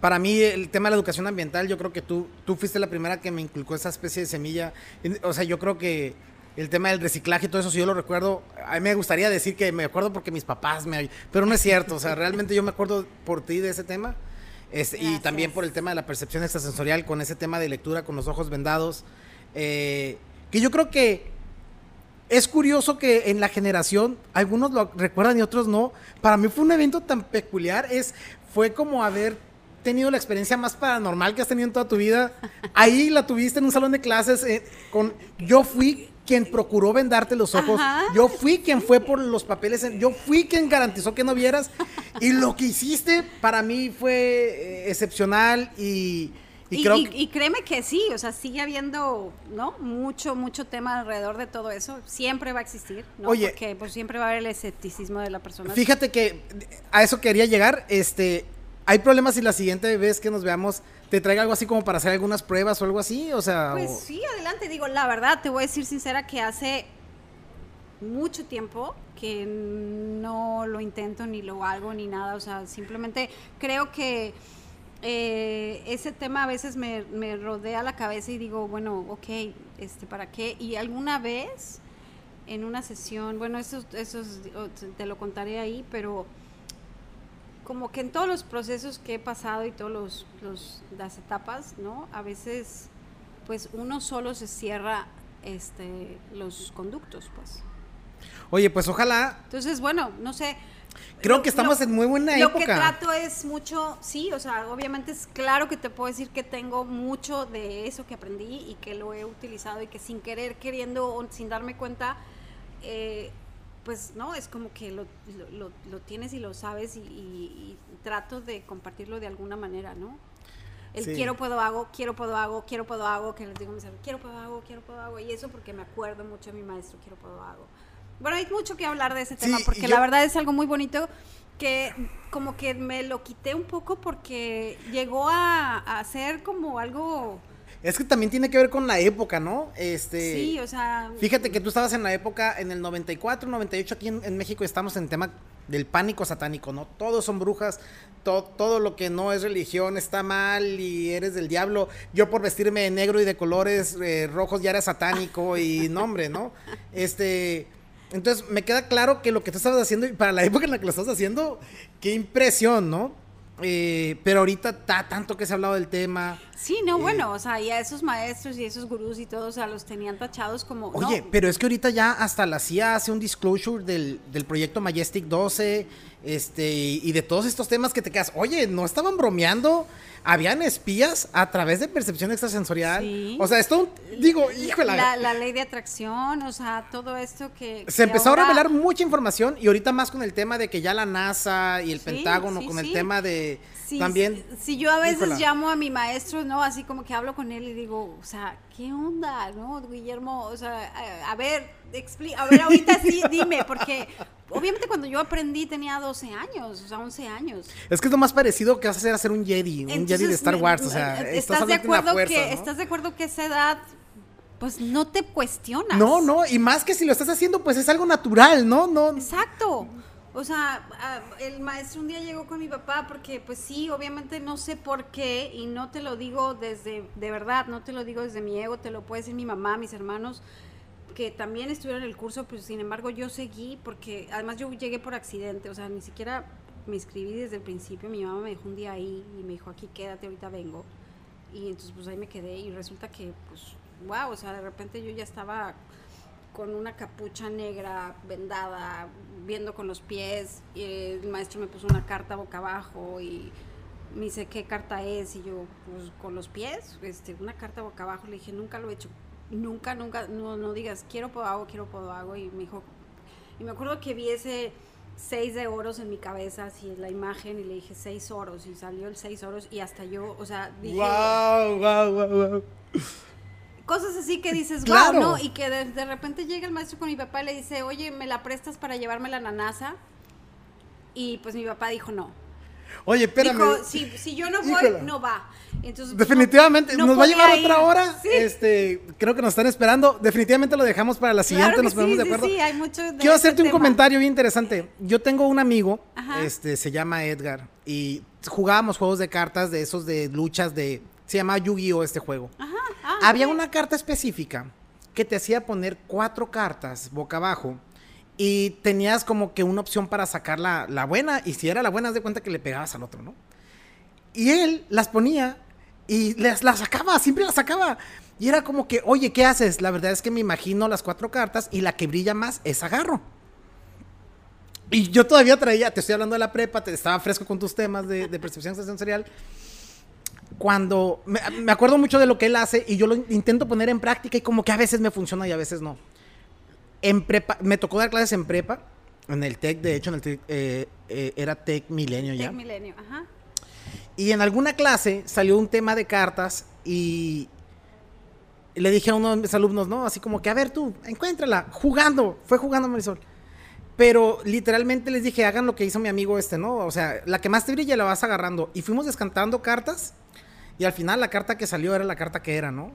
para mí el tema de la educación ambiental, yo creo que tú, tú fuiste la primera que me inculcó esa especie de semilla. O sea, yo creo que el tema del reciclaje y todo eso, si yo lo recuerdo, a mí me gustaría decir que me acuerdo porque mis papás me... Pero no es cierto, o sea, realmente yo me acuerdo por ti de ese tema. Este, y también por el tema de la percepción extrasensorial, con ese tema de lectura con los ojos vendados. Eh, que yo creo que es curioso que en la generación, algunos lo recuerdan y otros no. Para mí fue un evento tan peculiar, es, fue como haber tenido la experiencia más paranormal que has tenido en toda tu vida. Ahí la tuviste en un salón de clases eh, con yo fui quien procuró vendarte los ojos. Yo fui quien fue por los papeles. Yo fui quien garantizó que no vieras. Y lo que hiciste para mí fue eh, excepcional y, y, creo y, créeme que sí, o sea, sigue habiendo, ¿no? Mucho, mucho tema alrededor de todo eso. Siempre va a existir, ¿no? Oye, Porque pues, siempre va a haber el escepticismo de la persona. Fíjate que a eso quería llegar. Este, ¿Hay problemas si la siguiente vez que nos veamos te traiga algo así como para hacer algunas pruebas o algo así? O sea, pues sí, adelante. Digo, la verdad, te voy a decir sincera que hace mucho tiempo que no lo intento ni lo hago ni nada. O sea, simplemente creo que eh, ese tema a veces me, me, rodea la cabeza y digo, bueno, ok, este, ¿para qué? Y alguna vez en una sesión, bueno, eso, eso te lo contaré ahí, pero como que en todos los procesos que he pasado y todas los, las etapas, ¿no? A veces, pues uno solo se cierra este, los conductos, pues. Oye, pues ojalá. Entonces, bueno, no sé. Creo que estamos en muy buena época. Lo que trato es mucho, sí, o sea, obviamente es claro que te puedo decir que tengo mucho de eso que aprendí y que lo he utilizado y que sin querer, queriendo o sin darme cuenta, eh, pues no, es como que lo, lo, tienes y lo sabes y, trato de compartirlo de alguna manera, ¿no? El quiero, puedo, hago, quiero, puedo, hago, quiero, puedo, hago, que les digo a mis quiero, puedo, hago, quiero, puedo, hago, y eso porque me acuerdo mucho de mi maestro, quiero, puedo, hago. Bueno, hay mucho que hablar de ese tema porque la verdad es algo muy bonito que como que me lo quité un poco porque llegó a, a ser como algo es que también tiene que ver con la época, ¿no? Este, sí, o sea... Fíjate que tú estabas en la época, en el 94, 98, aquí en, México estamos en tema del pánico satánico, ¿no? Todos son brujas, todo lo que no es religión está mal y eres del diablo. Yo por vestirme de negro y de colores eh, rojos ya era satánico y <laughs> nombre, ¿no? Este... Entonces, me queda claro que lo que tú estabas haciendo, y para la época en la que lo estás haciendo, qué impresión, ¿no? Eh, pero ahorita está tanto que se ha hablado del tema. Sí, no, bueno, o sea, ya esos maestros y esos gurús y todos, o sea, los tenían tachados como... Oye, pero es que ahorita ya hasta la CIA hace un disclosure del, del proyecto Majestic 12, este, y de todos estos temas que te quedas, oye, no estaban bromeando, habían espías a través de percepción extrasensorial. O sea, esto, digo, híjole. La, la, ley de atracción, o sea, todo esto que. Se empezó a revelar mucha información y ahorita más con el tema de que ya la NASA y el Pentágono, con el tema de. También. Si, yo a veces llamo a mi maestro, ¿no? Así como que hablo con él y digo, o sea, ¿qué onda, no, Guillermo? O sea, a, ver, explica, a ver, ahorita sí, <laughs> dime, porque obviamente cuando yo aprendí tenía 12 años, o sea, 11 años. Es que es lo más parecido que vas a hacer hacer un Jedi, un Jedi de Star Wars, o sea, estás, de acuerdo que estás de acuerdo que esa edad pues no te cuestionas. No, no, y más que si lo estás haciendo, pues es algo natural, ¿no? No. Exacto. O sea, el maestro un día llegó con mi papá porque pues sí, obviamente no sé por qué y no te lo digo desde, de verdad, no te lo digo desde mi ego, te lo puede decir mi mamá, mis hermanos, que también estuvieron en el curso, pues sin embargo yo seguí porque además yo llegué por accidente, o sea, ni siquiera me inscribí desde el principio, mi mamá me dejó un día ahí y me dijo, aquí quédate, ahorita vengo. Y entonces pues ahí me quedé y resulta que pues, wow, o sea, de repente yo ya estaba con una capucha negra vendada, viendo con los pies, y el maestro me puso una carta boca abajo y me dice, ¿qué carta es? Y yo, pues con los pies, este, una carta boca abajo, le dije, nunca lo he hecho nunca, nunca, no, no digas, quiero hago quiero hago y me dijo, y me acuerdo que vi ese seis de oros en mi cabeza, así la imagen, y le dije seis oros, y salió el seis oros, y hasta yo, o sea, dije... ¡Wow, wow, wow, wow! Cosas así que dices, wow, ¿no? Y que de, repente llega el maestro con mi papá y le dice, oye, ¿me la prestas para llevarme la nanasa? Y pues mi papá dijo no. Oye, espérame. Dijo, si, si yo no voy, no va. Entonces, Definitivamente, nos va a llevar otra hora. Este, creo que nos están esperando. Definitivamente lo dejamos para la siguiente, nos ponemos de acuerdo. Sí, hay mucho Quiero hacerte un comentario bien interesante. Yo tengo un amigo, este, se llama Edgar, y jugábamos juegos de cartas de esos de luchas de. Se llama Yu-Gi-Oh! este juego. Ajá. Había una carta específica que te hacía poner cuatro cartas boca abajo y tenías como que una opción para sacar la, la buena, y si era la buena, haz de cuenta que le pegabas al otro, ¿no? Y él las ponía y las, las sacaba, siempre las sacaba. Y era como que, oye, ¿qué haces? La verdad es que me imagino las cuatro cartas y la que brilla más es agarro. Y yo todavía traía, te estoy hablando de la prepa, te estaba fresco con tus temas de, de percepción sensorial. Cuando me, me, acuerdo mucho de lo que él hace y yo lo intento poner en práctica y como que a veces me funciona y a veces no. En prepa, me tocó dar clases en prepa, en el TEC, de hecho, en el TEC, eh, eh, era TEC Milenio ya. TEC Milenio, ajá. Y en alguna clase salió un tema de cartas y le dije a uno de mis alumnos, ¿no? Así como que, a ver tú, encuéntrala, jugando, fue jugando Marisol. Pero literalmente les dije, hagan lo que hizo mi amigo este, ¿no? O sea, la que más te brilla la vas agarrando. Y fuimos descantando cartas y al final la carta que salió era la carta que era, ¿no?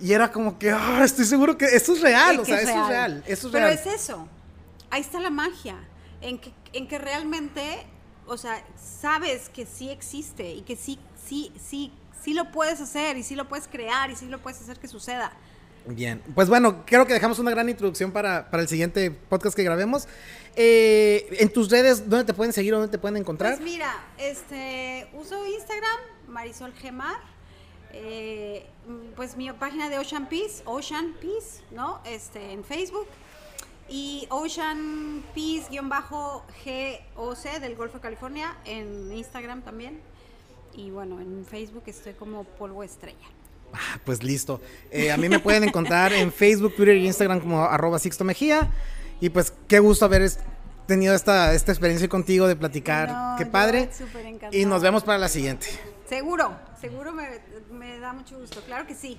Y era como que, ah, estoy seguro que esto es real, o sea, es real, esto es Pero real. es eso, ahí está la magia, en que, en que realmente, o sea, sabes que sí existe y que sí, sí, sí, sí lo puedes hacer y sí lo puedes crear y sí lo puedes hacer que suceda. Bien, pues bueno, creo que dejamos una gran introducción para, para el siguiente podcast que grabemos. Eh, en tus redes, ¿dónde te pueden seguir? ¿Dónde te pueden encontrar? Pues mira, este, uso Instagram, Marisol Gemar. Eh, pues mi página de Ocean Peace, Ocean Peace, ¿no? Este, en Facebook. Y Ocean Peace-GOC del Golfo de California en Instagram también. Y bueno, en Facebook estoy como polvo estrella. Ah, pues listo. Eh, a mí me pueden encontrar en <laughs> Facebook, Twitter y Instagram como arroba Sixto Mejía. Y pues qué gusto haber tenido esta, esta experiencia contigo de platicar. qué padre. Y nos vemos para la siguiente. Seguro, seguro me, da mucho gusto. Claro que sí.